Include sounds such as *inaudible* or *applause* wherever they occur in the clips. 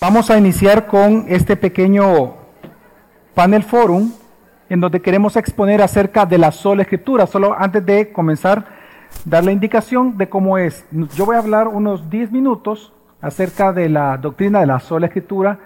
Vamos a iniciar con este pequeño panel forum en donde queremos exponer acerca de la sola escritura. Solo antes de comenzar, dar la indicación de cómo es. Yo voy a hablar unos 10 minutos acerca de la doctrina de la sola escritura.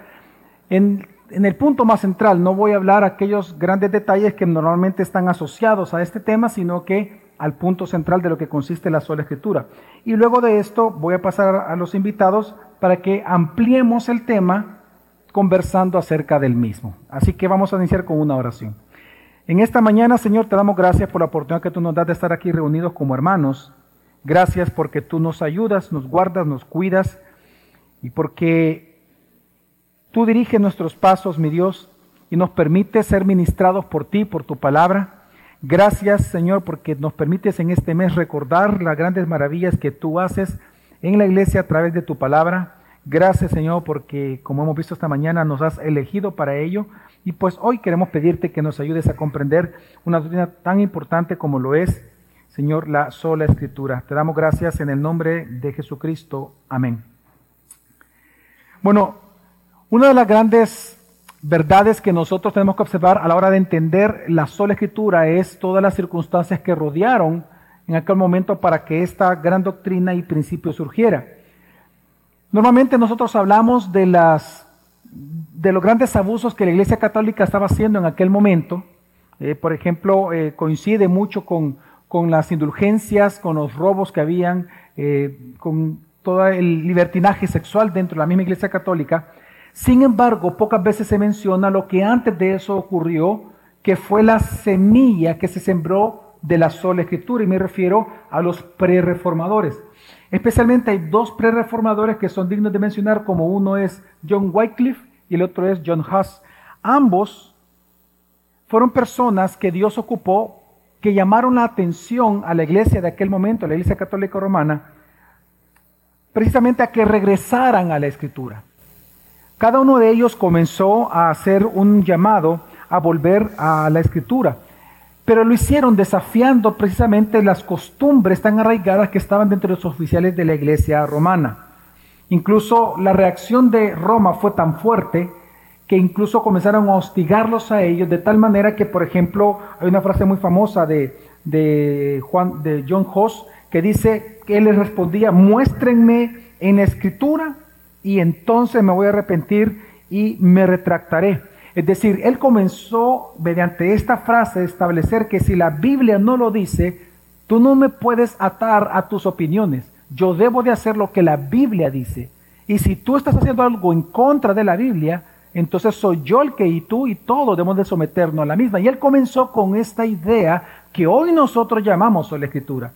En, el punto más central, no voy a hablar aquellos grandes detalles que normalmente están asociados a este tema, sino que al punto central de lo que consiste la sola escritura. Y luego de esto voy a pasar a los invitados para que ampliemos el tema conversando acerca del mismo. Así que vamos a iniciar con una oración. En esta mañana, Señor, te damos gracias por la oportunidad que tú nos das de estar aquí reunidos como hermanos. Gracias porque tú nos ayudas, nos guardas, nos cuidas y porque tú diriges nuestros pasos, mi Dios, y nos permites ser ministrados por ti, por tu palabra. Gracias, Señor, porque nos permites en este mes recordar las grandes maravillas que tú haces en la iglesia a través de tu palabra. Gracias Señor porque como hemos visto esta mañana nos has elegido para ello y pues hoy queremos pedirte que nos ayudes a comprender una doctrina tan importante como lo es, Señor, la sola escritura. Te damos gracias en el nombre de Jesucristo. Amén. Bueno, una de las grandes verdades que nosotros tenemos que observar a la hora de entender la sola escritura es todas las circunstancias que rodearon en aquel momento para que esta gran doctrina y principio surgiera. Normalmente nosotros hablamos de, las, de los grandes abusos que la Iglesia Católica estaba haciendo en aquel momento. Eh, por ejemplo, eh, coincide mucho con, con, las indulgencias, con los robos que habían, eh, con todo el libertinaje sexual dentro de la misma Iglesia Católica. Sin embargo, pocas veces se menciona lo que antes de eso ocurrió, que fue la semilla que se sembró de la sola escritura y me refiero a los pre-reformadores. Especialmente hay dos pre-reformadores que son dignos de mencionar, como uno es John Wycliffe y el otro es John Huss. Ambos fueron personas que Dios ocupó, que llamaron la atención a la iglesia de aquel momento, la iglesia católica romana, precisamente a que regresaran a la escritura. Cada uno de ellos comenzó a hacer un llamado a volver a la escritura pero lo hicieron desafiando precisamente las costumbres tan arraigadas que estaban dentro de los oficiales de la iglesia romana. Incluso la reacción de Roma fue tan fuerte que incluso comenzaron a hostigarlos a ellos de tal manera que, por ejemplo, hay una frase muy famosa de, de, Juan, de John Hoss que dice que él les respondía, muéstrenme en escritura y entonces me voy a arrepentir y me retractaré. Es decir, él comenzó mediante esta frase a establecer que si la Biblia no lo dice, tú no me puedes atar a tus opiniones. Yo debo de hacer lo que la Biblia dice. Y si tú estás haciendo algo en contra de la Biblia, entonces soy yo el que y tú y todos debemos de someternos a la misma. Y él comenzó con esta idea que hoy nosotros llamamos la escritura.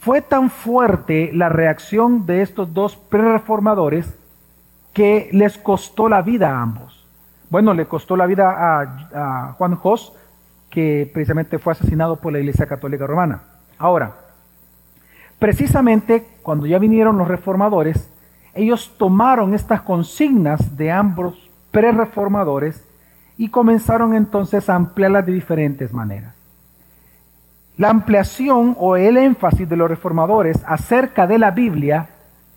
Fue tan fuerte la reacción de estos dos pre-reformadores que les costó la vida a ambos. Bueno, le costó la vida a, Juan Jos, que precisamente fue asesinado por la Iglesia Católica Romana. Ahora, precisamente cuando ya vinieron los reformadores, ellos tomaron estas consignas de ambos pre-reformadores y comenzaron entonces a ampliarlas de diferentes maneras. La ampliación o el énfasis de los reformadores acerca de la Biblia,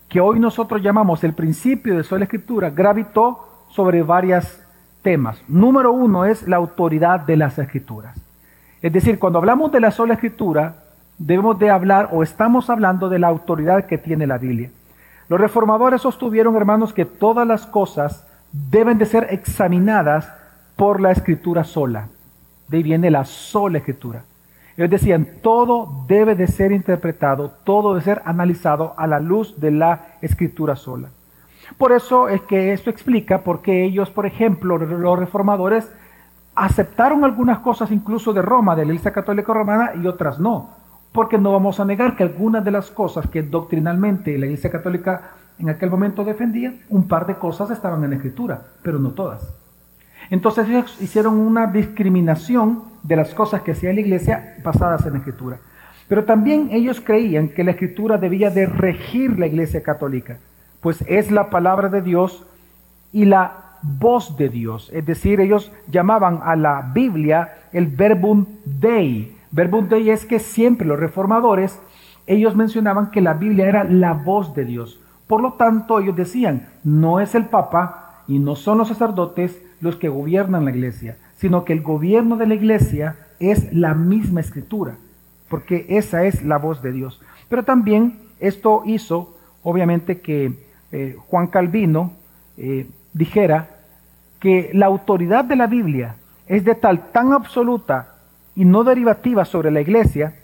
que hoy nosotros llamamos el principio de sola escritura, gravitó sobre varias temas. Número uno es la autoridad de las escrituras. Es decir, cuando hablamos de la sola escritura, debemos de hablar o estamos hablando de la autoridad que tiene la Biblia. Los reformadores sostuvieron, hermanos, que todas las cosas deben de ser examinadas por la escritura sola. De ahí viene la sola escritura. Ellos decían, todo debe de ser interpretado, todo debe ser analizado a la luz de la escritura sola. Por eso es que esto explica por qué ellos, por ejemplo, los reformadores, aceptaron algunas cosas incluso de Roma, de la Iglesia Católica Romana, y otras no. Porque no vamos a negar que algunas de las cosas que doctrinalmente la Iglesia Católica en aquel momento defendía, un par de cosas estaban en la Escritura, pero no todas. Entonces ellos hicieron una discriminación de las cosas que hacía la Iglesia basadas en la Escritura. Pero también ellos creían que la Escritura debía de regir la Iglesia Católica pues es la palabra de Dios y la voz de Dios. Es decir, ellos llamaban a la Biblia el verbum dei. Verbum dei es que siempre los reformadores, ellos mencionaban que la Biblia era la voz de Dios. Por lo tanto, ellos decían, no es el Papa y no son los sacerdotes los que gobiernan la iglesia, sino que el gobierno de la iglesia es la misma escritura, porque esa es la voz de Dios. Pero también esto hizo, obviamente, que eh, Juan Calvino eh, dijera que la autoridad de la Biblia es de tal tan absoluta y no derivativa sobre la iglesia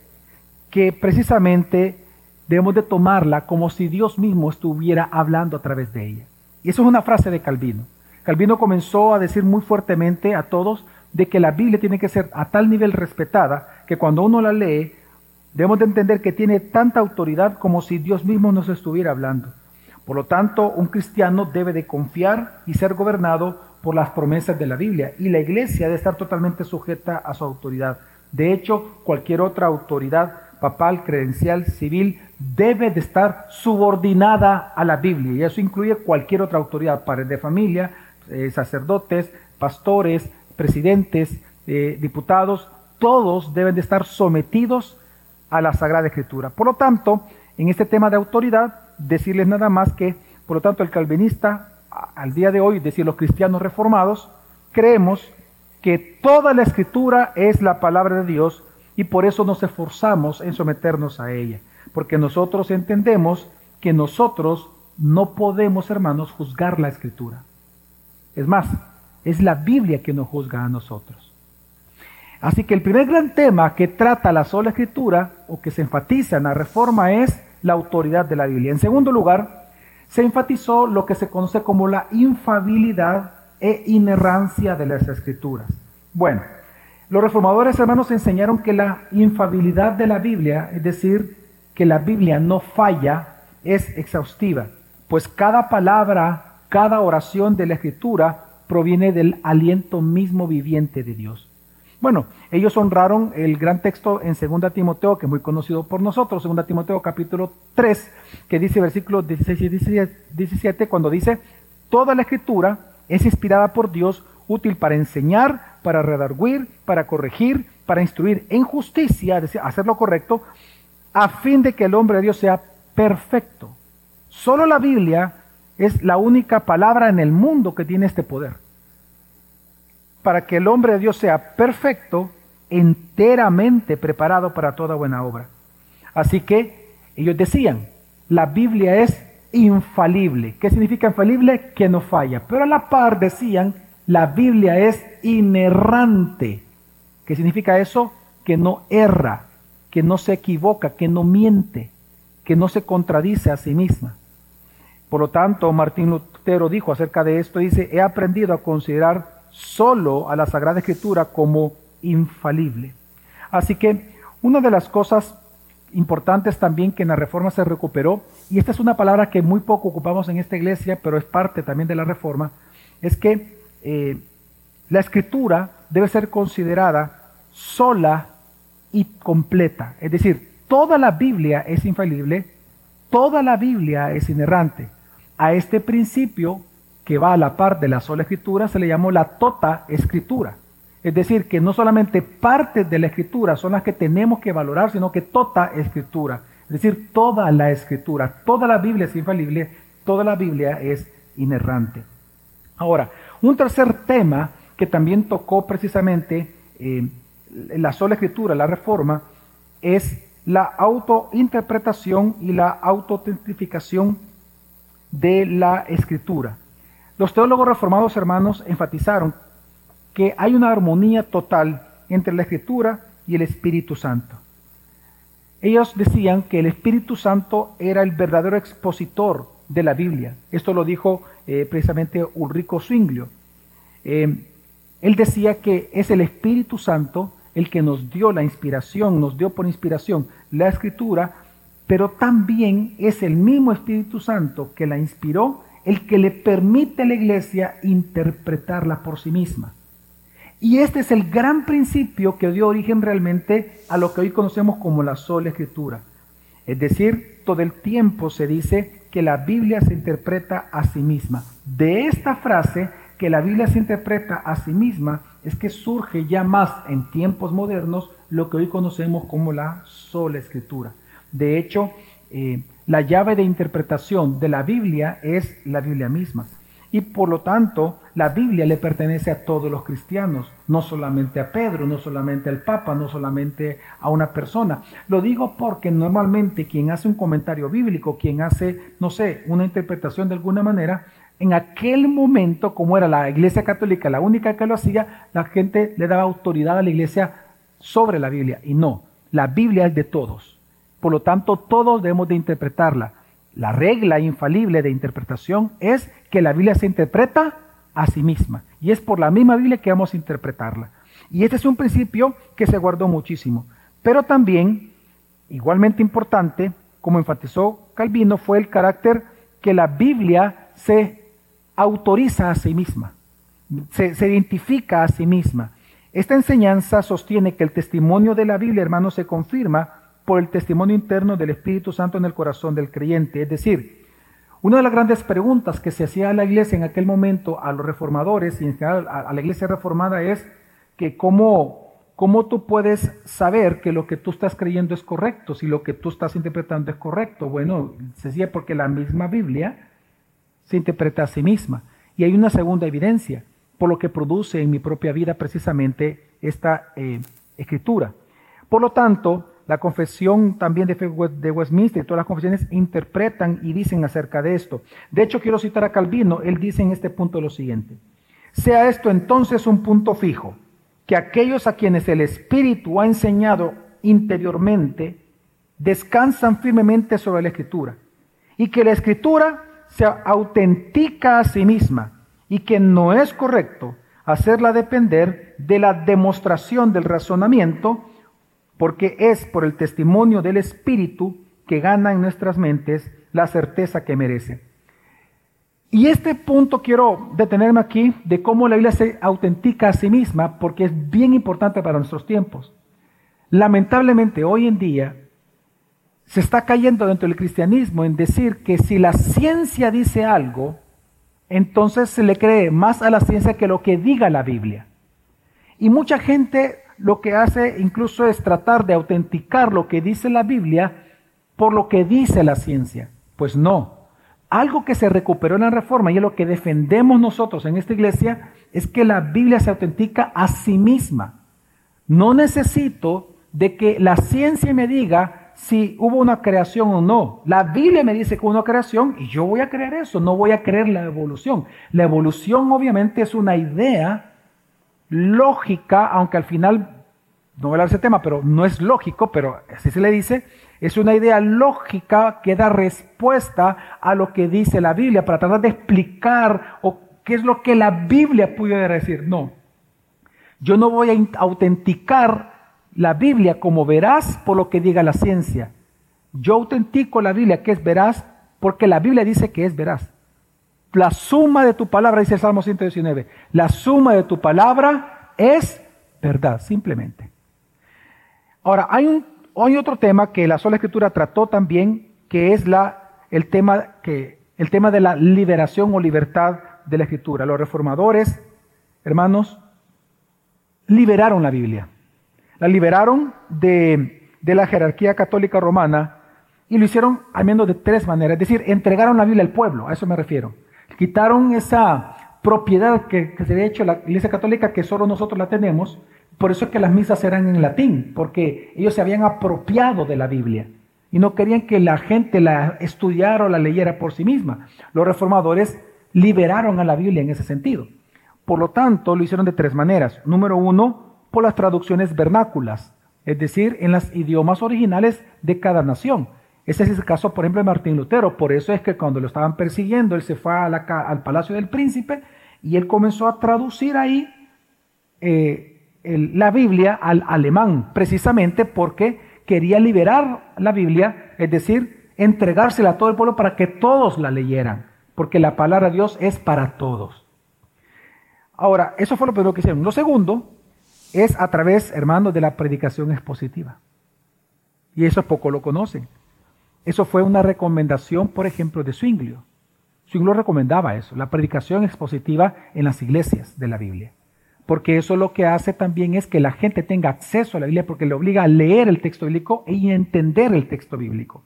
que precisamente debemos de tomarla como si Dios mismo estuviera hablando a través de ella. Y eso es una frase de Calvino. Calvino comenzó a decir muy fuertemente a todos de que la Biblia tiene que ser a tal nivel respetada que cuando uno la lee debemos de entender que tiene tanta autoridad como si Dios mismo nos estuviera hablando. Por lo tanto, un cristiano debe de confiar y ser gobernado por las promesas de la Biblia y la iglesia debe estar totalmente sujeta a su autoridad. De hecho, cualquier otra autoridad papal, credencial, civil, debe de estar subordinada a la Biblia y eso incluye cualquier otra autoridad, padres de familia, eh, sacerdotes, pastores, presidentes, eh, diputados, todos deben de estar sometidos a la Sagrada Escritura. Por lo tanto, en este tema de autoridad, decirles nada más que, por lo tanto, el calvinista, al día de hoy, es decir, los cristianos reformados, creemos que toda la Escritura es la palabra de Dios y por eso nos esforzamos en someternos a ella, porque nosotros entendemos que nosotros no podemos, hermanos, juzgar la Escritura. Es más, es la Biblia que nos juzga a nosotros. Así que el primer gran tema que trata la sola escritura o que se enfatiza en la reforma es la autoridad de la Biblia. En segundo lugar, se enfatizó lo que se conoce como la infabilidad e inerrancia de las escrituras. Bueno, los reformadores hermanos enseñaron que la infabilidad de la Biblia, es decir, que la Biblia no falla, es exhaustiva, pues cada palabra, cada oración de la escritura proviene del aliento mismo viviente de Dios. Bueno, ellos honraron el gran texto en 2 Timoteo, que es muy conocido por nosotros, 2 Timoteo capítulo 3, que dice versículos 16 y 17, cuando dice, toda la escritura es inspirada por Dios, útil para enseñar, para redarguir, para corregir, para instruir en justicia, es decir, hacer lo correcto, a fin de que el hombre de Dios sea perfecto. Solo la Biblia es la única palabra en el mundo que tiene este poder. Para que el hombre de Dios sea perfecto, enteramente preparado para toda buena obra. Así que ellos decían, la Biblia es infalible. ¿Qué significa infalible? Que no falla. Pero a la par decían, la Biblia es inerrante. ¿Qué significa eso? Que no erra, que no se equivoca, que no miente, que no se contradice a sí misma. Por lo tanto, Martín Lutero dijo acerca de esto, dice, he aprendido a considerar solo a la Sagrada Escritura como infalible. Así que una de las cosas importantes también que en la Reforma se recuperó, y esta es una palabra que muy poco ocupamos en esta iglesia, pero es parte también de la Reforma, es que eh, la Escritura debe ser considerada sola y completa. Es decir, toda la Biblia es infalible, toda la Biblia es inerrante. A este principio, que va a la par de la sola escritura, se le llamó la tota escritura. Es decir, que no solamente partes de la escritura son las que tenemos que valorar, sino que tota escritura. Es decir, toda la escritura, toda la Biblia es infalible, toda la Biblia es inerrante. Ahora, un tercer tema que también tocó precisamente eh, la sola escritura, la reforma, es la autointerpretación y la autotentificación de la escritura. Los teólogos reformados hermanos enfatizaron que hay una armonía total entre la escritura y el Espíritu Santo. Ellos decían que el Espíritu Santo era el verdadero expositor de la Biblia. Esto lo dijo eh, precisamente Ulrico Zwinglio. Eh, él decía que es el Espíritu Santo el que nos dio la inspiración, nos dio por inspiración la escritura pero también es el mismo Espíritu Santo que la inspiró el que le permite a la iglesia interpretarla por sí misma. Y este es el gran principio que dio origen realmente a lo que hoy conocemos como la sola escritura. Es decir, todo el tiempo se dice que la Biblia se interpreta a sí misma. De esta frase, que la Biblia se interpreta a sí misma, es que surge ya más en tiempos modernos lo que hoy conocemos como la sola escritura. De hecho, eh, la llave de interpretación de la Biblia es la Biblia misma. Y por lo tanto, la Biblia le pertenece a todos los cristianos, no solamente a Pedro, no solamente al Papa, no solamente a una persona. Lo digo porque normalmente quien hace un comentario bíblico, quien hace, no sé, una interpretación de alguna manera, en aquel momento, como era la Iglesia Católica la única que lo hacía, la gente le daba autoridad a la Iglesia sobre la Biblia. Y no, la Biblia es de todos. Por lo tanto, todos debemos de interpretarla. La regla infalible de interpretación es que la Biblia se interpreta a sí misma. Y es por la misma Biblia que vamos a interpretarla. Y este es un principio que se guardó muchísimo. Pero también, igualmente importante, como enfatizó Calvino, fue el carácter que la Biblia se autoriza a sí misma, se, se identifica a sí misma. Esta enseñanza sostiene que el testimonio de la Biblia, hermanos, se confirma por el testimonio interno del Espíritu Santo en el corazón del creyente. Es decir, una de las grandes preguntas que se hacía a la iglesia en aquel momento, a los reformadores y en general a, la iglesia reformada es que cómo, tú puedes saber que lo que tú estás creyendo es correcto, si lo que tú estás interpretando es correcto. Bueno, se decía porque la misma Biblia se interpreta a sí misma. Y hay una segunda evidencia, por lo que produce en mi propia vida precisamente esta eh, escritura. Por lo tanto, la confesión también de, Westminster y todas las confesiones interpretan y dicen acerca de esto. De hecho, quiero citar a Calvino, él dice en este punto lo siguiente. Sea esto entonces un punto fijo, que aquellos a quienes el Espíritu ha enseñado interiormente descansan firmemente sobre la Escritura y que la Escritura se autentica a sí misma y que no es correcto hacerla depender de la demostración del razonamiento porque es por el testimonio del Espíritu que gana en nuestras mentes la certeza que merece. Y este punto quiero detenerme aquí de cómo la Biblia se autentica a sí misma, porque es bien importante para nuestros tiempos. Lamentablemente hoy en día se está cayendo dentro del cristianismo en decir que si la ciencia dice algo, entonces se le cree más a la ciencia que lo que diga la Biblia. Y mucha gente lo que hace incluso es tratar de autenticar lo que dice la Biblia por lo que dice la ciencia. Pues no. Algo que se recuperó en la reforma y es lo que defendemos nosotros en esta iglesia es que la Biblia se autentica a sí misma. No necesito de que la ciencia me diga si hubo una creación o no. La Biblia me dice que hubo una creación y yo voy a creer eso, no voy a creer la evolución. La evolución obviamente es una idea lógica, aunque al final, no voy a hablar de ese tema, pero no es lógico, pero así se le dice, es una idea lógica que da respuesta a lo que dice la Biblia para tratar de explicar o qué es lo que la Biblia pudiera decir. No, yo no voy a autenticar la Biblia como veraz por lo que diga la ciencia. Yo autentico la Biblia que es veraz porque la Biblia dice que es veraz. La suma de tu palabra, dice el Salmo 119, la suma de tu palabra es verdad, simplemente. Ahora, hay, un, otro tema que la sola escritura trató también, que es el, tema tema de la liberación o libertad de la escritura. Los reformadores, hermanos, liberaron la Biblia. La liberaron de, de la jerarquía católica romana y lo hicieron al menos de tres maneras. Es decir, entregaron la Biblia al pueblo, a eso me refiero. Quitaron esa propiedad que, se había hecho la Iglesia Católica, que solo nosotros la tenemos. Por eso es que las misas eran en latín, porque ellos se habían apropiado de la Biblia y no querían que la gente la estudiara o la leyera por sí misma. Los reformadores liberaron a la Biblia en ese sentido. Por lo tanto, lo hicieron de tres maneras. Número uno, por las traducciones vernáculas, es decir, en los idiomas originales de cada nación. Ese es el caso, por ejemplo, de Martín Lutero. Por eso es que cuando lo estaban persiguiendo, él se fue al Palacio del Príncipe y él comenzó a traducir ahí eh, la Biblia al alemán, precisamente porque quería liberar la Biblia, es decir, entregársela a todo el pueblo para que todos la leyeran, porque la palabra de Dios es para todos. Ahora, eso fue lo primero que hicieron. Lo segundo es a través, hermanos, de la predicación expositiva. Y eso poco lo conocen. Eso fue una recomendación, por ejemplo, de Zwinglio. Zwinglio recomendaba eso, la predicación expositiva en las iglesias de la Biblia. Porque eso lo que hace también es que la gente tenga acceso a la Biblia porque le obliga a leer el texto bíblico y entender el texto bíblico.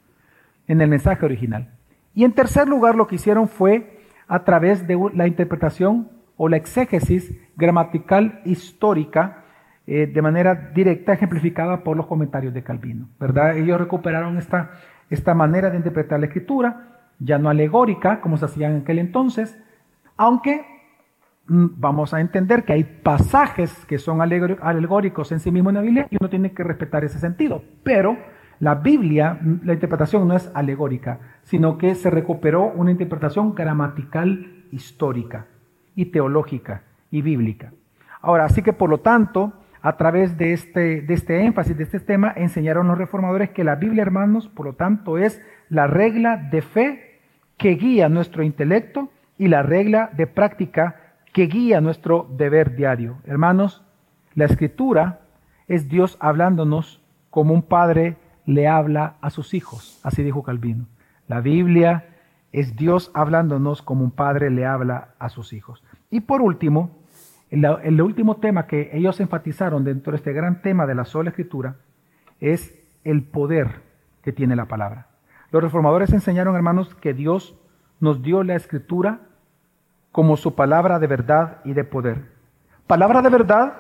en el mensaje original. Y en tercer lugar, lo que hicieron fue a través de la interpretación o la exégesis gramatical histórica eh, de manera directa, ejemplificada por los comentarios de Calvino. ¿verdad? Ellos recuperaron esta, esta manera de interpretar la escritura, ya no alegórica, como se hacía en aquel entonces, aunque mm, vamos a entender que hay pasajes que son alegóricos en sí mismos en la Biblia y uno tiene que respetar ese sentido. Pero la Biblia, mm, la interpretación no es alegórica, sino que se recuperó una interpretación gramatical histórica y teológica y bíblica. Ahora, así que por lo tanto, a través de este, de este énfasis, de este tema, enseñaron los reformadores que la Biblia, hermanos, por lo tanto, es la regla de fe que guía nuestro intelecto y la regla de práctica que guía nuestro deber diario. Hermanos, la escritura es Dios hablándonos como un padre le habla a sus hijos, así dijo Calvino. La Biblia es Dios hablándonos como un padre le habla a sus hijos. Y por último, el, último tema que ellos enfatizaron dentro de este gran tema de la sola escritura es el poder que tiene la palabra. Los reformadores enseñaron, hermanos, que Dios nos dio la escritura como su palabra de verdad y de poder. Palabra de verdad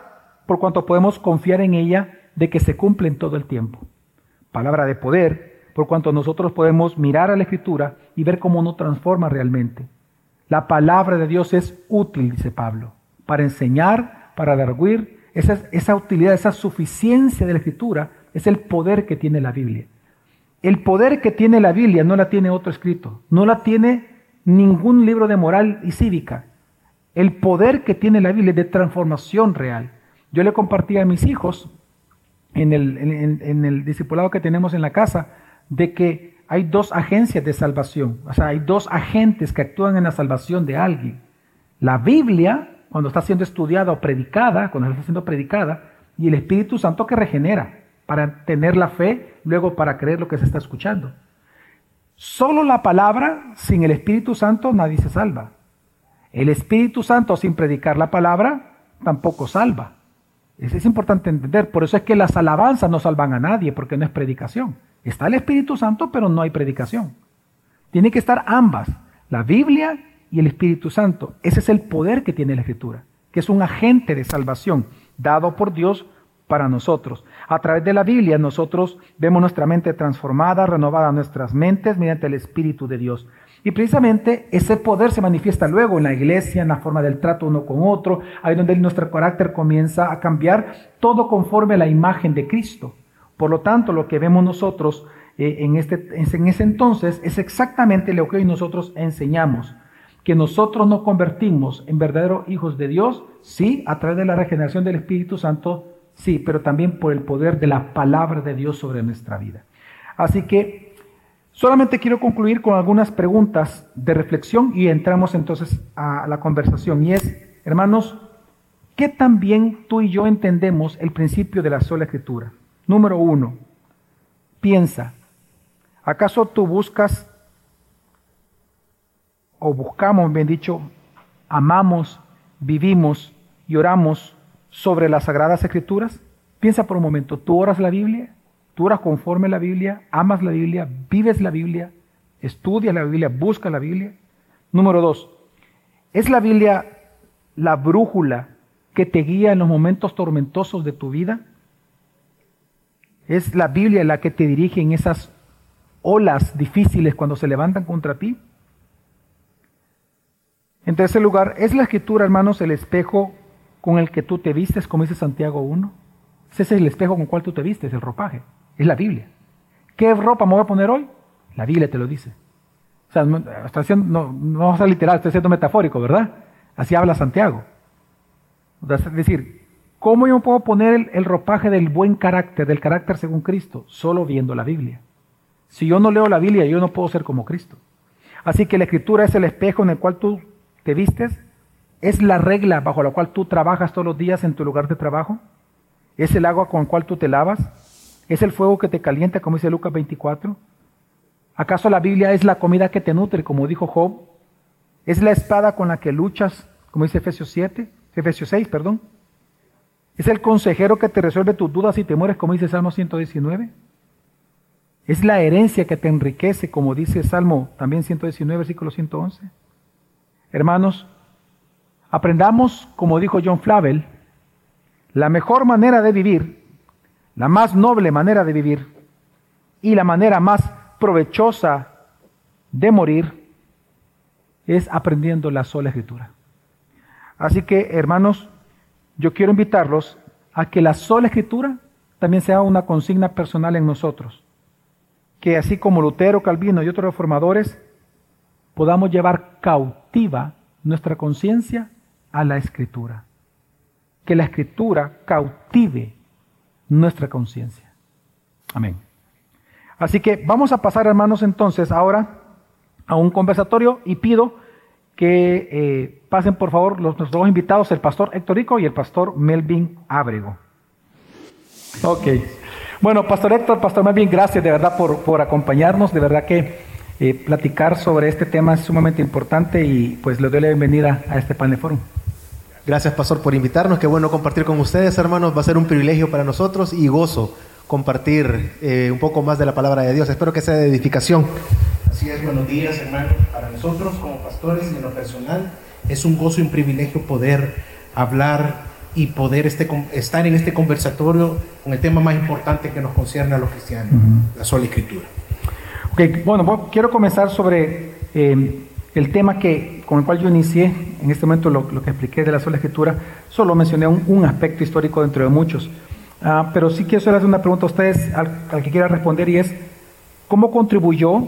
por cuanto podemos confiar en ella de que se cumple en todo el tiempo. Palabra de poder por cuanto nosotros podemos mirar a la escritura y ver cómo nos transforma realmente. La palabra de Dios es útil, dice Pablo, para enseñar, para darguir. Esa, esa utilidad, esa suficiencia de la escritura es el poder que tiene la Biblia. El poder que tiene la Biblia no la tiene otro escrito, no la tiene ningún libro de moral y cívica. El poder que tiene la Biblia es de transformación real. Yo le compartí a mis hijos en el, en, el discipulado que tenemos en la casa de que hay dos agencias de salvación, o sea, hay dos agentes que actúan en la salvación de alguien. La Biblia, cuando está siendo estudiada o predicada, cuando está siendo predicada, y el Espíritu Santo que regenera para tener la fe, luego para creer lo que se está escuchando. Solo la palabra, sin el Espíritu Santo, nadie se salva. El Espíritu Santo, sin predicar la palabra, tampoco salva. Eso es importante entender. Por eso es que las alabanzas no salvan a nadie, porque no es predicación. Está el Espíritu Santo, pero no hay predicación. Tiene que estar ambas, la Biblia y el Espíritu Santo. Ese es el poder que tiene la Escritura, que es un agente de salvación dado por Dios para nosotros. A través de la Biblia nosotros vemos nuestra mente transformada, renovada nuestras mentes mediante el Espíritu de Dios. Y precisamente ese poder se manifiesta luego en la iglesia, en la forma del trato uno con otro, ahí donde nuestro carácter comienza a cambiar, todo conforme a la imagen de Cristo. Por lo tanto, lo que vemos nosotros eh, en, este, en ese entonces es exactamente lo que hoy nosotros enseñamos, que nosotros nos convertimos en verdaderos hijos de Dios, sí, a través de la regeneración del Espíritu Santo, Sí, pero también por el poder de la palabra de Dios sobre nuestra vida. Así que solamente quiero concluir con algunas preguntas de reflexión y entramos entonces a la conversación. Y es, hermanos, ¿qué tan bien tú y yo entendemos el principio de la sola escritura? Número uno, piensa, ¿acaso tú buscas o buscamos, bien dicho, amamos, vivimos y oramos sobre las Sagradas Escrituras? Piensa por un momento, ¿tú oras la Biblia? ¿Tú oras conforme a la Biblia? ¿Amas la Biblia? ¿Vives la Biblia? ¿Estudias la Biblia? ¿Buscas la Biblia? Número dos, ¿es la Biblia la brújula que te guía en los momentos tormentosos de tu vida? ¿Es la Biblia la que te dirige en esas olas difíciles cuando se levantan contra ti? En tercer lugar, ¿es la escritura, hermanos, el espejo con el que tú te vistes, como dice Santiago 1. Ese es el espejo con el cual tú te vistes, el ropaje. Es la Biblia. ¿Qué ropa me voy a poner hoy? La Biblia te lo dice. O sea, no, no, no va a literal, estoy siendo metafórico, ¿verdad? Así habla Santiago. Es decir, ¿cómo yo puedo poner el, el ropaje del buen carácter, del carácter según Cristo? Solo viendo la Biblia. Si yo no leo la Biblia, yo no puedo ser como Cristo. Así que la escritura es el espejo en el cual tú te vistes ¿Es la regla bajo la cual tú trabajas todos los días en tu lugar de trabajo? ¿Es el agua con la cual tú te lavas? ¿Es el fuego que te calienta, como dice Lucas 24? ¿Acaso la Biblia es la comida que te nutre, como dijo Job? ¿Es la espada con la que luchas, como dice Efesios 7, Efesios 6, perdón? ¿Es el consejero que te resuelve tus dudas y temores, como dice Salmo 119? Es la herencia que te enriquece, como dice Salmo también 119, versículo 111. Hermanos, aprendamos, como dijo John Flavel, la mejor manera de vivir, la más noble manera de vivir y la manera más provechosa de morir es aprendiendo la sola escritura. Así que, hermanos, yo quiero invitarlos a que la sola escritura también sea una consigna personal en nosotros. Que así como Lutero, Calvino y otros reformadores, podamos llevar cautiva nuestra conciencia a la escritura. Que la escritura cautive nuestra conciencia. Amén. Así que vamos a pasar, hermanos, entonces ahora a un conversatorio y pido que eh, pasen por favor los, nuestros dos invitados, el pastor Héctor Rico y el pastor Melvin Ábrego. Ok. Bueno, pastor Héctor, pastor Melvin, gracias de verdad por, por acompañarnos. De verdad que eh, platicar sobre este tema es sumamente importante y pues les doy la bienvenida a este panel forum. Gracias, pastor, por invitarnos. Qué bueno compartir con ustedes, hermanos. Va a ser un privilegio para nosotros y gozo compartir eh, un poco más de la palabra de Dios. Espero que sea de edificación. Así es, buenos días, hermanos. Para nosotros como pastores y en lo personal es un gozo y un privilegio poder hablar y poder este, estar en este conversatorio con el tema más importante que nos concierne a los cristianos, la sola escritura. Ok, bueno, quiero comenzar sobre eh, el tema que, con el cual yo inicié, en este momento lo, que expliqué de la sola escritura, solo mencioné un, aspecto histórico dentro de muchos. Ah, pero sí quiero hacer una pregunta a ustedes, al, al que quiera responder, y es, ¿cómo contribuyó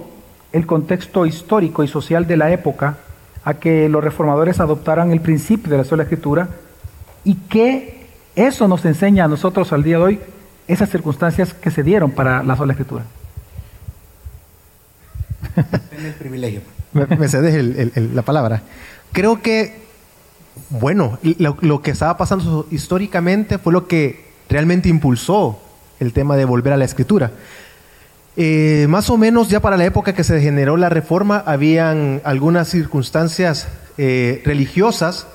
el contexto histórico y social de la época a que los reformadores adoptaran el principio de la sola escritura y que eso nos enseña a nosotros al día de hoy esas circunstancias que se dieron para la sola escritura. En el privilegio. me, cedes la palabra. Creo que, bueno, lo, lo que estaba pasando históricamente fue lo que realmente impulsó el tema de volver a la escritura. Eh, más o menos ya para la época que se generó la reforma, habían algunas circunstancias eh, religiosas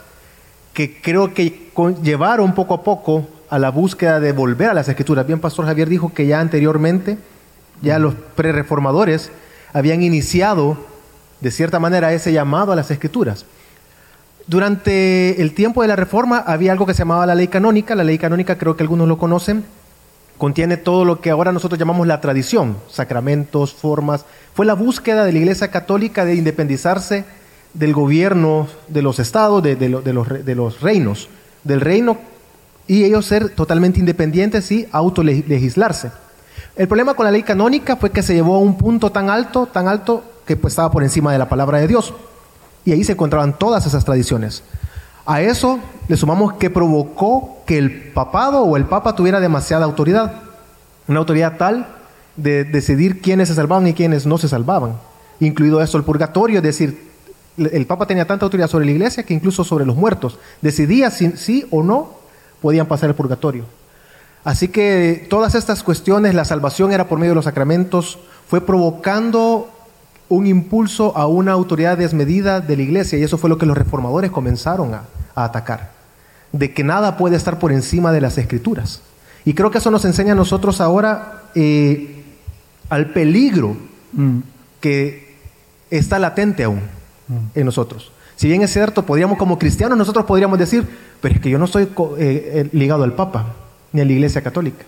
que creo que llevaron poco a poco a la búsqueda de volver a las escrituras. Bien, Pastor Javier dijo que ya anteriormente, ya los prereformadores habían iniciado de cierta manera ese llamado a las escrituras. Durante el tiempo de la reforma había algo que se llamaba la ley canónica. La ley canónica creo que algunos lo conocen contiene todo lo que ahora nosotros llamamos la tradición, sacramentos, formas. Fue la búsqueda de la Iglesia Católica de independizarse del gobierno de los estados, de, los, los reinos, del reino, y ellos ser totalmente independientes y autolegislarse. El problema con la ley canónica fue que se llevó a un punto tan alto, tan alto, que pues estaba por encima de la palabra de Dios. Y ahí se encontraban todas esas tradiciones. A eso le sumamos que provocó que el papado o el papa tuviera demasiada autoridad. Una autoridad tal de decidir quiénes se salvaban y quiénes no se salvaban. Incluido eso el purgatorio, es decir, el papa tenía tanta autoridad sobre la iglesia que incluso sobre los muertos. Decidía si sí o no podían pasar el purgatorio. Así que todas estas cuestiones, la salvación era por medio de los sacramentos, fue provocando un impulso a una autoridad desmedida de la iglesia y eso fue lo que los reformadores comenzaron a, a atacar, de que nada puede estar por encima de las escrituras. Y creo que eso nos enseña a nosotros ahora eh, al peligro mm. que está latente aún mm. en nosotros. Si bien es cierto, podríamos como cristianos nosotros podríamos decir, pero es que yo no estoy eh, eh, ligado al Papa ni la Iglesia Católica.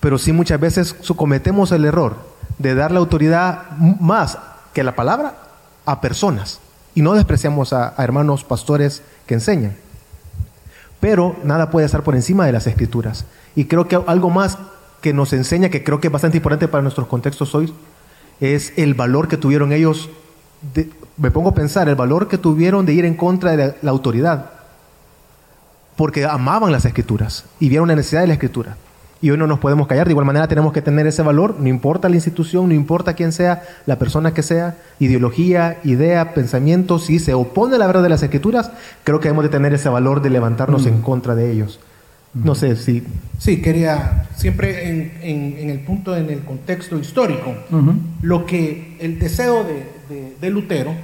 Pero sí muchas veces cometemos el error de dar la autoridad más que la palabra a personas y no despreciamos a, hermanos pastores que enseñan. Pero nada puede estar por encima de las escrituras. Y creo que algo más que nos enseña, que creo que es bastante importante para nuestros contextos hoy, es el valor que tuvieron ellos, me pongo a pensar, el valor que tuvieron de ir en contra de la autoridad, porque amaban las escrituras y vieron la necesidad de la escritura y hoy no nos podemos callar. De igual manera tenemos que tener ese valor, no importa la institución, no importa quién sea, la persona que sea, ideología, idea, pensamiento, si se opone a la verdad de las escrituras, creo que debemos de tener ese valor de levantarnos en mm. contra de ellos. No sé si... Sí, quería, siempre en, el punto, en el contexto histórico, lo que el deseo de Lutero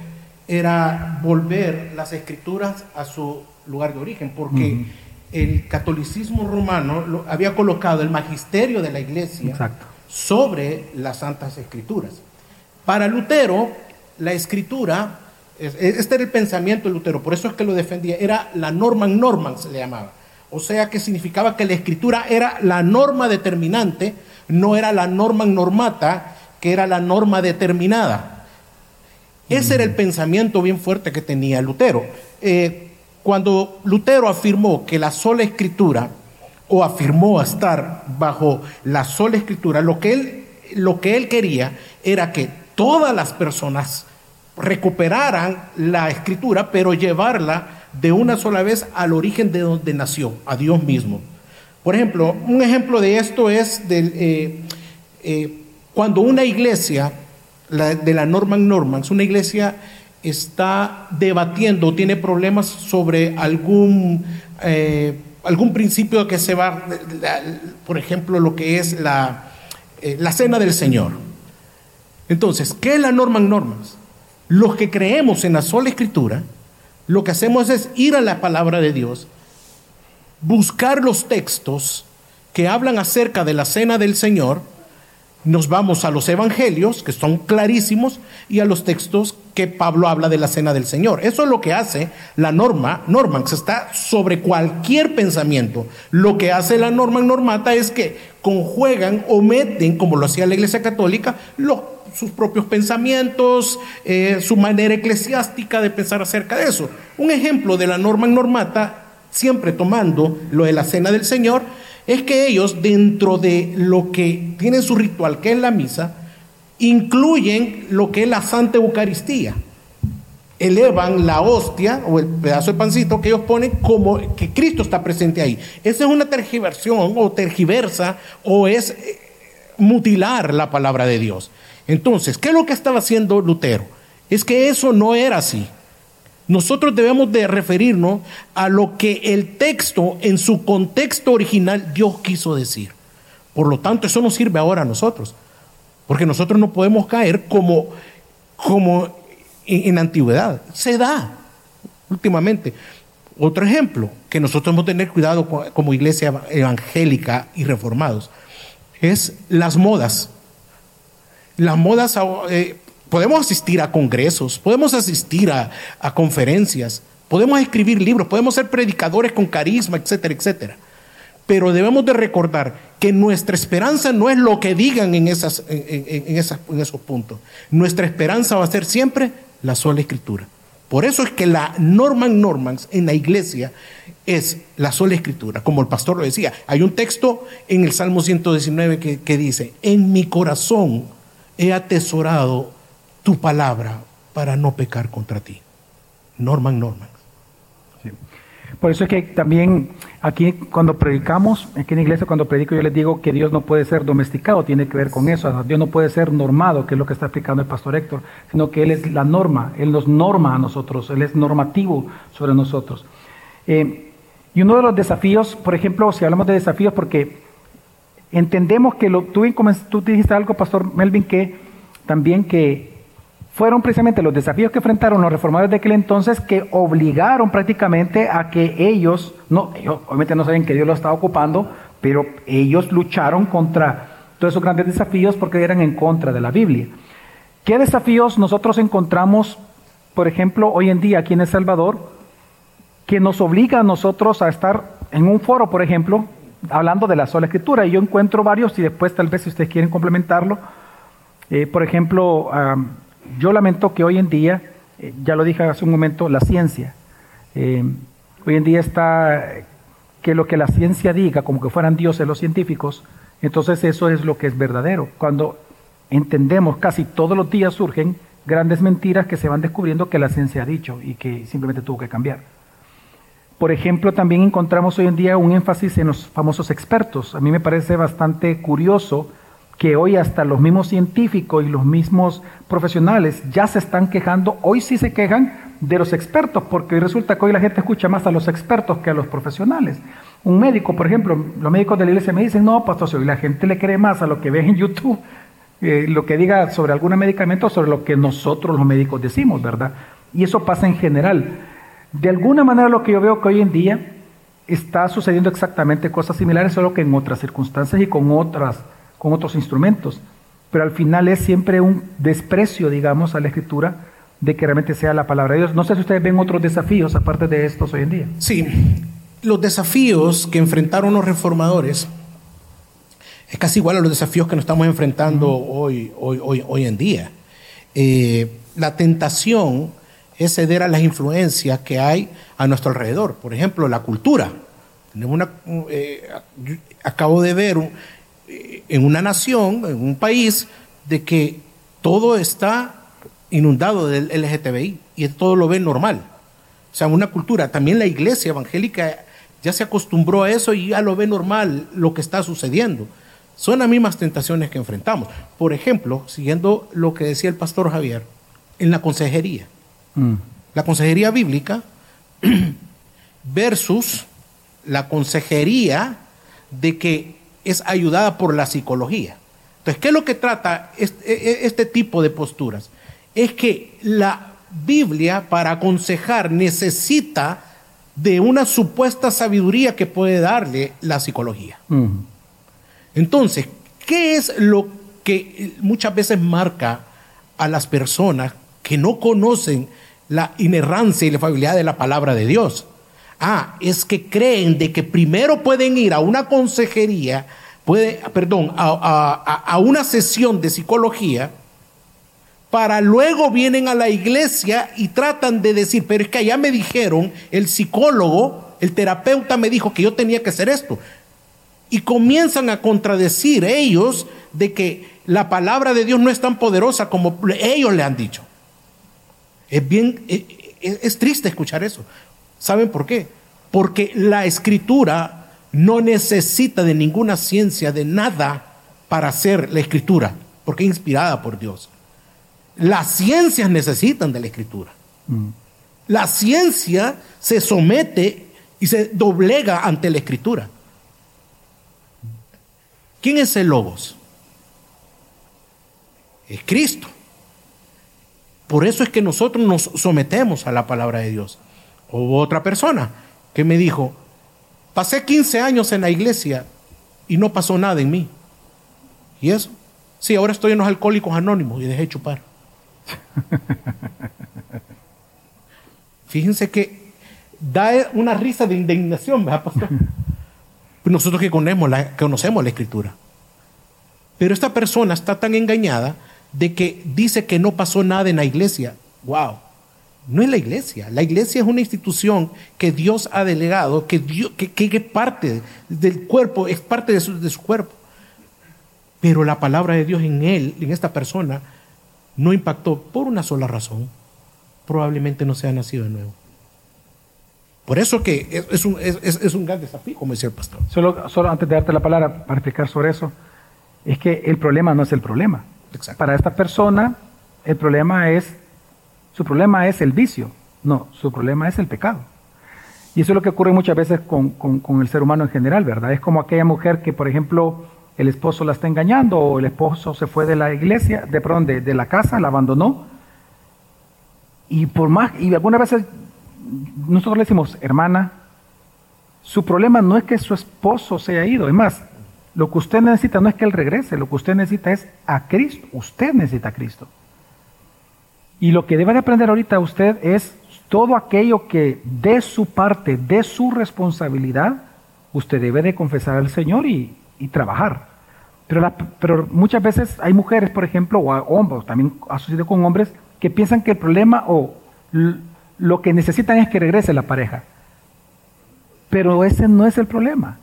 era volver las escrituras a su lugar de origen, porque el catolicismo romano había colocado el magisterio de la iglesia sobre las Santas Escrituras. Para Lutero, la escritura, este era el pensamiento de Lutero, por eso es que lo defendía, era la norma norman, se le llamaba. O sea que significaba que la escritura era la norma determinante, no era la norma normata, que era la norma determinada. Ese era el pensamiento bien fuerte que tenía Lutero. Eh, cuando Lutero afirmó que la sola escritura, o afirmó estar bajo la sola escritura, lo que él, lo que él quería era que todas las personas recuperaran la escritura, pero llevarla de una sola vez al origen de donde nació, a Dios mismo. Por ejemplo, un ejemplo de esto es eh, eh, cuando una iglesia de la Norman Normans, una iglesia está debatiendo, tiene problemas sobre algún, eh, algún principio que se va, por ejemplo, lo que es la, eh, la cena del Señor. Entonces, ¿qué es la Norman Normans? Los que creemos en la sola escritura, lo que hacemos es ir a la palabra de Dios, buscar los textos que hablan acerca de la cena del Señor, nos vamos a los evangelios, que son clarísimos, y a los textos que Pablo habla de la cena del Señor. Eso es lo que hace la norma, Norman, se está sobre cualquier pensamiento. Lo que hace la norma normata es que conjuegan o meten, como lo hacía la Iglesia Católica, sus propios pensamientos, eh, su manera eclesiástica de pensar acerca de eso. Un ejemplo de la norma normata, siempre tomando lo de la cena del Señor, es que ellos dentro de lo que tienen su ritual, que es la misa, incluyen lo que es la Santa Eucaristía. Elevan la hostia o el pedazo de pancito que ellos ponen como que Cristo está presente ahí. Esa es una tergiversión o tergiversa o es eh, mutilar la palabra de Dios. Entonces, ¿qué es lo que estaba haciendo Lutero? Es que eso no era así. Nosotros debemos de referirnos a lo que el texto en su contexto original Dios quiso decir. Por lo tanto, eso nos sirve ahora a nosotros. Porque nosotros no podemos caer como, como en, en antigüedad. Se da últimamente. Otro ejemplo que nosotros debemos tener cuidado como iglesia evangélica y reformados es las modas. Las modas eh, Podemos asistir a congresos, podemos asistir a, conferencias, podemos escribir libros, podemos ser predicadores con carisma, etcétera, etcétera. Pero debemos de recordar que nuestra esperanza no es lo que digan en, esas, en, esos puntos. Nuestra esperanza va a ser siempre la sola escritura. Por eso es que la Norman Normans en la iglesia es la sola escritura, como el pastor lo decía. Hay un texto en el Salmo 119 que, que dice, en mi corazón he atesorado tu palabra para no pecar contra ti. Norman Norman. Por eso es que también aquí cuando predicamos, aquí en la iglesia cuando predico yo les digo que Dios no puede ser domesticado, tiene que ver con eso. Dios no puede ser normado, que es lo que está explicando el pastor Héctor, sino que Él es la norma, Él nos norma a nosotros, Él es normativo sobre nosotros. Eh, y uno de los desafíos, por ejemplo, si hablamos de desafíos, porque entendemos que lo, tú, tú dijiste algo, pastor Melvin, que también que fueron precisamente los desafíos que enfrentaron los reformadores de aquel entonces que obligaron prácticamente a que ellos, no, ellos obviamente no saben que Dios lo estaba ocupando, pero ellos lucharon contra todos esos grandes desafíos porque eran en contra de la Biblia. ¿Qué desafíos nosotros encontramos, por ejemplo, hoy en día aquí en El Salvador, que nos obliga a nosotros a estar en un foro, por ejemplo, hablando de la sola escritura? Y yo encuentro varios y después tal vez si ustedes quieren complementarlo. Eh, por ejemplo, yo lamento que hoy en día, eh, ya lo dije hace un momento, la ciencia, eh, hoy en día está que lo que la ciencia diga, como que fueran dioses los científicos, entonces eso es lo que es verdadero. Cuando entendemos, casi todos los días surgen grandes mentiras que se van descubriendo que la ciencia ha dicho y que simplemente tuvo que cambiar. Por ejemplo, también encontramos hoy en día un énfasis en los famosos expertos. A mí me parece bastante curioso que hoy hasta los mismos científicos y los mismos profesionales ya se están quejando, hoy sí se quejan de los expertos, porque resulta que hoy la gente escucha más a los expertos que a los profesionales. Un médico, por ejemplo, los médicos de la iglesia me dicen, no, pastor, hoy la gente le cree más a lo que ve en YouTube, eh, lo que diga sobre algún medicamento, sobre lo que nosotros los médicos decimos, ¿verdad? Y eso pasa en general. De alguna manera lo que yo veo que hoy en día está sucediendo exactamente cosas similares, solo que en otras circunstancias y con otras con otros instrumentos. Pero al final es siempre un desprecio, digamos, a la escritura de que realmente sea la palabra de Dios. No sé si ustedes ven otros desafíos aparte de estos hoy en día. Sí, los desafíos que enfrentaron los reformadores es casi igual a los desafíos que nos estamos enfrentando hoy, hoy, hoy, hoy en día. Eh, la tentación es ceder a las influencias que hay a nuestro alrededor. Por ejemplo, la cultura. Una, eh, acabo de ver en una nación, en un país, de que todo está inundado del LGTBI y todo lo ve normal. O sea, una cultura, también la iglesia evangélica ya se acostumbró a eso y ya lo ve normal lo que está sucediendo. Son las mismas tentaciones que enfrentamos. Por ejemplo, siguiendo lo que decía el pastor Javier, en la consejería. Mm. La consejería bíblica *clears throat* versus la consejería de que es ayudada por la psicología. Entonces, ¿qué es lo que trata este, e, e, este tipo de posturas? Es que la Biblia para aconsejar necesita de una supuesta sabiduría que puede darle la psicología. Entonces, ¿qué es lo que muchas veces marca a las personas que no conocen la inerrancia y la fabilidad de la palabra de Dios? Ah, es que creen de que primero pueden ir a una consejería, puede, perdón, a, a una sesión de psicología, para luego vienen a la iglesia y tratan de decir, pero es que allá me dijeron, el psicólogo, el terapeuta me dijo que yo tenía que hacer esto y comienzan a contradecir ellos de que la palabra de Dios no es tan poderosa como ellos le han dicho. Es bien, es, e, es triste escuchar eso. ¿Saben por qué? Porque la escritura no necesita de ninguna ciencia, de nada para hacer la escritura, porque es inspirada por Dios. Las ciencias necesitan de la escritura. Mm. La ciencia se somete y se doblega ante la escritura. ¿Quién es el Logos? Es Cristo. Por eso es que nosotros nos sometemos a la palabra de Dios. Hubo otra persona que me dijo, pasé 15 años en la iglesia y no pasó nada en mí. ¿Y eso? Sí, ahora estoy en los alcohólicos anónimos y dejé chupar. *laughs* Fíjense que da una risa de indignación, ¿verdad, pastor? *laughs* nosotros que conocemos la, conocemos la escritura. Pero esta persona está tan engañada de que dice que no pasó nada en la iglesia. ¡Wow! No es la iglesia. La iglesia es una institución que Dios ha delegado, que, Dios, que, es parte del cuerpo, es parte de su, de su cuerpo. Pero la palabra de Dios en él, en esta persona, no impactó por una sola razón. Probablemente no se ha nacido de nuevo. Por eso que es, un, es, un, gran desafío, como decía el pastor. Solo, solo antes de darte la palabra para explicar sobre eso, es que el problema no es el problema. Para esta persona, el problema es, su problema es el vicio, no, su problema es el pecado. Y eso es lo que ocurre muchas veces con, con, el ser humano en general, ¿verdad? Es como aquella mujer que, por ejemplo, el esposo la está engañando o el esposo se fue de la iglesia, de perdón, de, la casa, la abandonó. Y por más, y algunas veces nosotros le decimos, hermana, su problema no es que su esposo se haya ido, es más, lo que usted necesita no es que él regrese, lo que usted necesita es a Cristo, usted necesita a Cristo. Y lo que debe de aprender ahorita usted es todo aquello que de su parte, de su responsabilidad, usted debe de confesar al Señor y, trabajar. Pero, pero, muchas veces hay mujeres, por ejemplo, o hombres, también asociado con hombres, que piensan que el problema o lo que necesitan es que regrese la pareja. Pero ese no es el problema.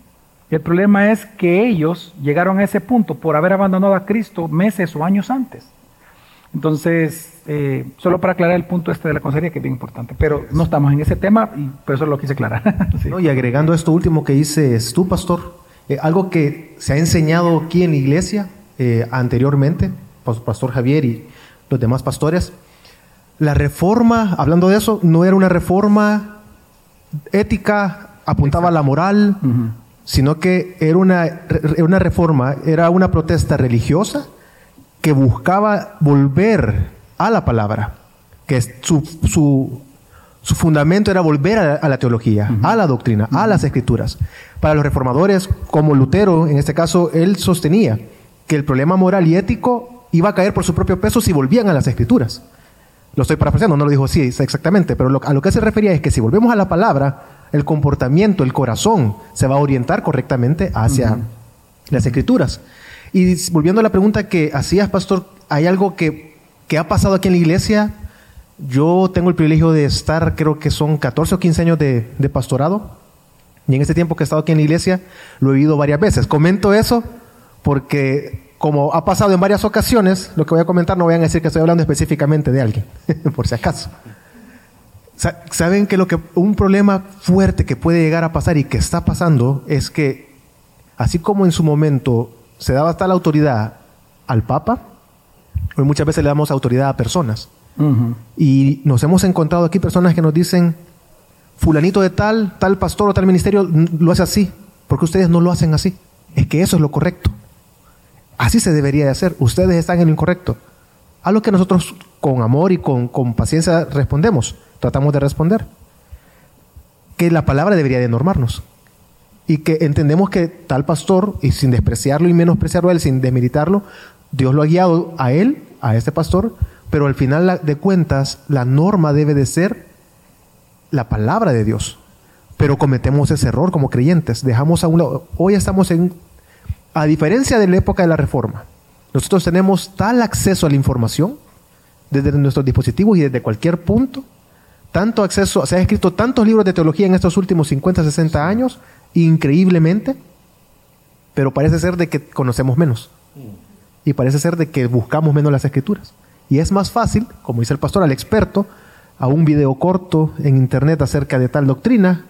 El problema es que ellos llegaron a ese punto por haber abandonado a Cristo meses o años antes. Entonces, eh, solo para aclarar el punto este de la consejería, que es bien importante, pero no estamos en ese tema y por eso lo quise aclarar. *laughs* y agregando esto último que dices tú, pastor, eh, algo que se ha enseñado aquí en la iglesia eh, anteriormente, Pastor Javier y los demás pastores, la reforma, hablando de eso, no era una reforma ética, apuntaba a la moral, sino que era una, una reforma, era una protesta religiosa que buscaba volver a la palabra, que su, su, su fundamento era volver a, la teología, a la doctrina, a las escrituras. Para los reformadores, como Lutero, en este caso, él sostenía que el problema moral y ético iba a caer por su propio peso si volvían a las escrituras. Lo estoy parafraseando, no lo dijo así exactamente, pero a lo que se refería es que si volvemos a la palabra, el comportamiento, el corazón se va a orientar correctamente hacia las escrituras. Y volviendo a la pregunta que hacías, pastor, ¿hay algo que, que ha pasado aquí en la iglesia? Yo tengo el privilegio de estar, creo que son 14 o 15 años de, de pastorado. Y en este tiempo que he estado aquí en la iglesia, lo he vivido varias veces. Comento eso porque como ha pasado en varias ocasiones, lo que voy a comentar no voy a decir que estoy hablando específicamente de alguien, *laughs* por si acaso. Saben que lo que un problema fuerte que puede llegar a pasar y que está pasando es que así como en su momento se daba tal autoridad al Papa, hoy muchas veces le damos autoridad a personas. Y nos hemos encontrado aquí personas que nos dicen, fulanito de tal, tal pastor o tal ministerio lo hace así, porque ustedes no lo hacen así. Es que eso es lo correcto. Así se debería de hacer. Ustedes están en lo incorrecto. A lo que nosotros con amor y con, paciencia respondemos, tratamos de responder. Que la palabra debería de normarnos. Y que entendemos que tal pastor, y sin despreciarlo y menospreciarlo a sin desmilitarlo, Dios lo ha guiado a él, a este pastor, pero al final de cuentas la norma debe de ser la palabra de Dios. Pero cometemos ese error como creyentes. Dejamos a un lado. Hoy estamos en a diferencia de la época de la Reforma, nosotros tenemos tal acceso a la información desde nuestros dispositivos y desde cualquier punto, tanto acceso, se han escrito tantos libros de teología en estos últimos 50, 60 años, increíblemente, pero parece ser de que conocemos menos. Y parece ser de que buscamos menos las escrituras. Y es más fácil, como dice el pastor, al experto, a un video corto en internet acerca de tal doctrina,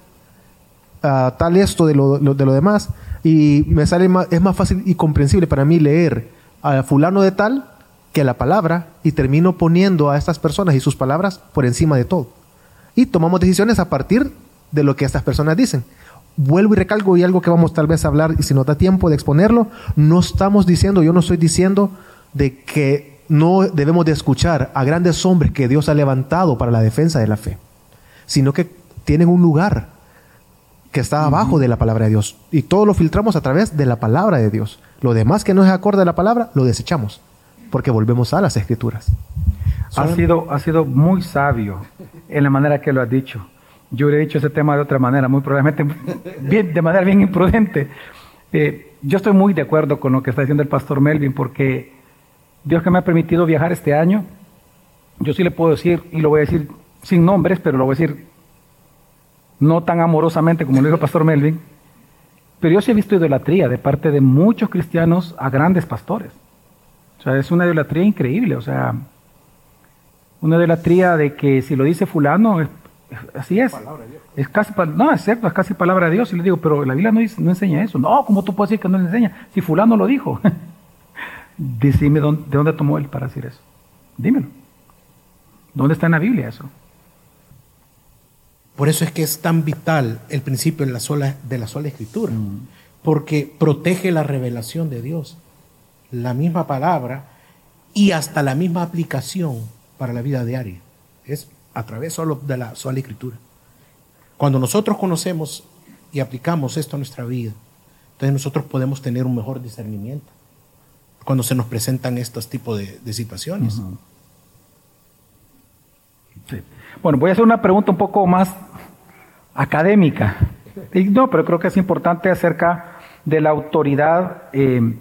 a tal esto de lo, de lo demás, y me sale más, es más fácil y comprensible para mí leer a fulano de tal que la palabra y termino poniendo a estas personas y sus palabras por encima de todo. Y tomamos decisiones a partir de lo que estas personas dicen. Vuelvo y recalco y algo que vamos tal vez a hablar y si no da tiempo de exponerlo, no estamos diciendo, yo no estoy diciendo de que no debemos de escuchar a grandes hombres que Dios ha levantado para la defensa de la fe, sino que tienen un lugar que está abajo de la palabra de Dios. Y todo lo filtramos a través de la palabra de Dios. Lo demás que no es acorde a la palabra, lo desechamos, porque volvemos a las escrituras. Ha sido, ha sido muy sabio en la manera que lo has dicho. Yo hubiera dicho ese tema de otra manera, muy probablemente *laughs* bien, de manera bien imprudente. Eh, yo estoy muy de acuerdo con lo que está diciendo el pastor Melvin, porque Dios que me ha permitido viajar este año, yo sí le puedo decir, y lo voy a decir sin nombres, pero lo voy a decir no tan amorosamente como lo dijo el pastor Melvin, pero yo sí he visto idolatría de parte de muchos cristianos a grandes pastores. O sea, es una idolatría increíble, o sea, una idolatría de que si lo dice fulano, así es. Es casi, no, es cierto, es casi palabra de Dios. Y le digo, pero la Biblia no, no enseña eso. No, ¿cómo tú puedes decir que no le enseña? Si fulano lo dijo. *laughs* Decime de dónde tomó él para decir eso. Dímelo. ¿Dónde está en la Biblia eso? Por eso es que es tan vital el principio de la sola, de la sola escritura, porque protege la revelación de Dios, la misma palabra y hasta la misma aplicación para la vida diaria. Es a través solo de la sola escritura. Cuando nosotros conocemos y aplicamos esto a nuestra vida, entonces nosotros podemos tener un mejor discernimiento cuando se nos presentan estos tipos de, situaciones. sí. Bueno, voy a hacer una pregunta un poco más académica. no, pero creo que es importante acerca de la autoridad, eh,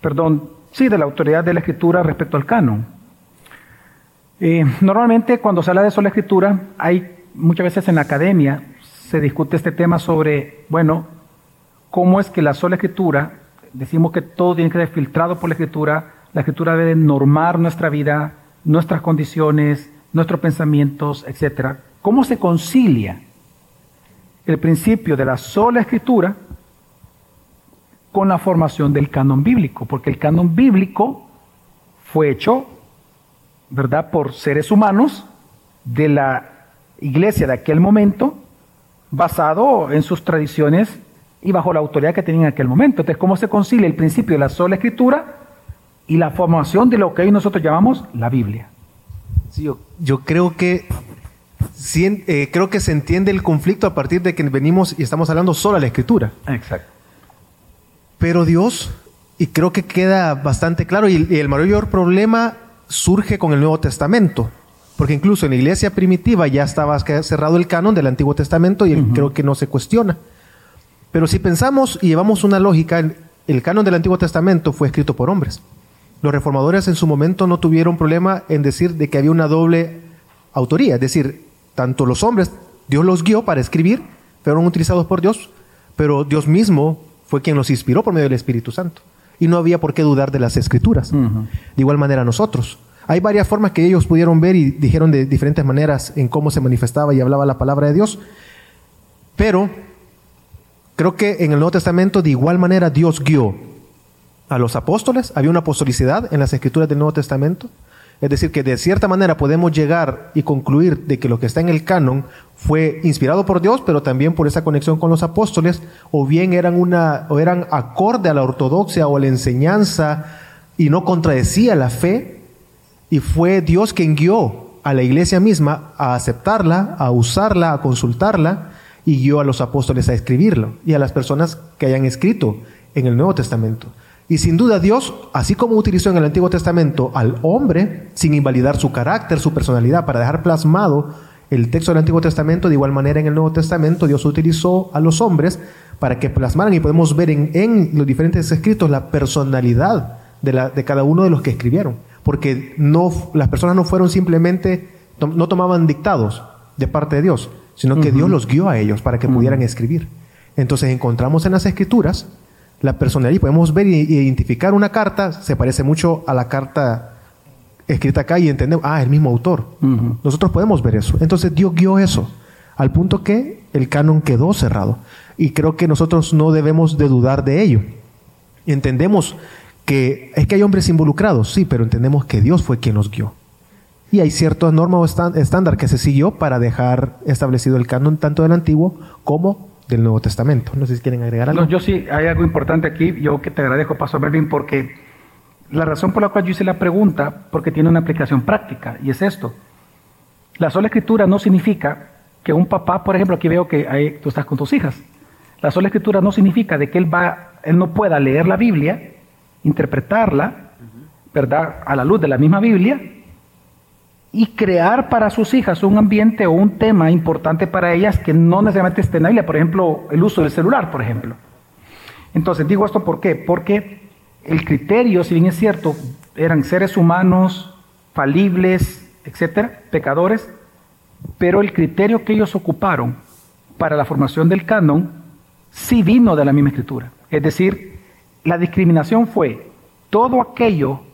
perdón, sí, de la autoridad de la escritura respecto al canon. Eh, normalmente cuando se habla de sola escritura, hay muchas veces en la academia se discute este tema sobre, bueno, cómo es que la sola escritura, decimos que todo tiene que ser filtrado por la escritura, la escritura debe normar nuestra vida, nuestras condiciones, nuestros pensamientos, etc. ¿Cómo se concilia el principio de la sola escritura con la formación del canon bíblico? Porque el canon bíblico fue hecho, ¿verdad?, por seres humanos de la iglesia de aquel momento, basado en sus tradiciones y bajo la autoridad que tenían en aquel momento. Entonces, ¿cómo se concilia el principio de la sola escritura y la formación de lo que hoy nosotros llamamos la Biblia? yo, creo que eh, creo que se entiende el conflicto a partir de que venimos y estamos hablando solo de la escritura. Exacto. Pero Dios Y creo que queda bastante claro. Y, el mayor problema surge con el Nuevo Testamento. Porque incluso en la iglesia primitiva ya estaba cerrado el canon del Antiguo Testamento y creo que no se cuestiona. Pero si pensamos y llevamos una lógica, el canon del Antiguo Testamento fue escrito por hombres. Los reformadores en su momento no tuvieron problema en decir de que había una doble autoría, es decir, tanto los hombres, Dios los guió para escribir, fueron utilizados por Dios, pero Dios mismo fue quien los inspiró por medio del Espíritu Santo. Y no había por qué dudar de las escrituras. De igual manera nosotros. Hay varias formas que ellos pudieron ver y dijeron de diferentes maneras en cómo se manifestaba y hablaba la palabra de Dios. Pero creo que en el Nuevo Testamento de igual manera Dios guió a los apóstoles. Había una apostolicidad en las escrituras del Nuevo Testamento. Es decir, que de cierta manera podemos llegar y concluir de que lo que está en el canon fue inspirado por Dios, pero también por esa conexión con los apóstoles, o bien eran una, o eran acorde a la ortodoxia o a la enseñanza y no contradecía la fe, y fue Dios quien guió a la iglesia misma a aceptarla, a usarla, a consultarla, y guió a los apóstoles a escribirlo, y a las personas que hayan escrito en el Nuevo Testamento. Y sin duda Dios, así como utilizó en el Antiguo Testamento al hombre, sin invalidar su carácter, su personalidad, para dejar plasmado el texto del Antiguo Testamento, de igual manera en el Nuevo Testamento Dios utilizó a los hombres para que plasmaran y podemos ver en, los diferentes escritos la personalidad de, la, de, cada uno de los que escribieron. Porque no, las personas no fueron simplemente, no tomaban dictados de parte de Dios, sino que Dios los guió a ellos para que pudieran escribir. Entonces encontramos en las escrituras la personalidad podemos ver e identificar una carta, se parece mucho a la carta escrita acá y entendemos, ah, el mismo autor. Nosotros podemos ver eso. Entonces Dios guió eso, al punto que el canon quedó cerrado. Y creo que nosotros no debemos de dudar de ello. entendemos que es que hay hombres involucrados, sí, pero entendemos que Dios fue quien los guió. Y hay ciertas normas o estándar que se siguió para dejar establecido el canon tanto del Antiguo como del Nuevo Testamento. No sé si quieren agregar algo. No, yo sí, hay algo importante aquí. Yo que te agradezco, Pastor Berlín, porque la razón por la cual yo hice la pregunta, porque tiene una aplicación práctica, y es esto. La sola escritura no significa que un papá, por ejemplo, aquí veo que ahí tú estás con tus hijas. La sola escritura no significa de que él va, él no pueda leer la Biblia, interpretarla, ¿verdad? A la luz de la misma Biblia y crear para sus hijas un ambiente o un tema importante para ellas que no necesariamente esté en la Biblia, por ejemplo, el uso del celular, por ejemplo. Entonces, digo esto ¿por qué? Porque el criterio, si bien es cierto, eran seres humanos, falibles, etcétera, pecadores, pero el criterio que ellos ocuparon para la formación del canon sí vino de la misma escritura. Es decir, la discriminación fue todo aquello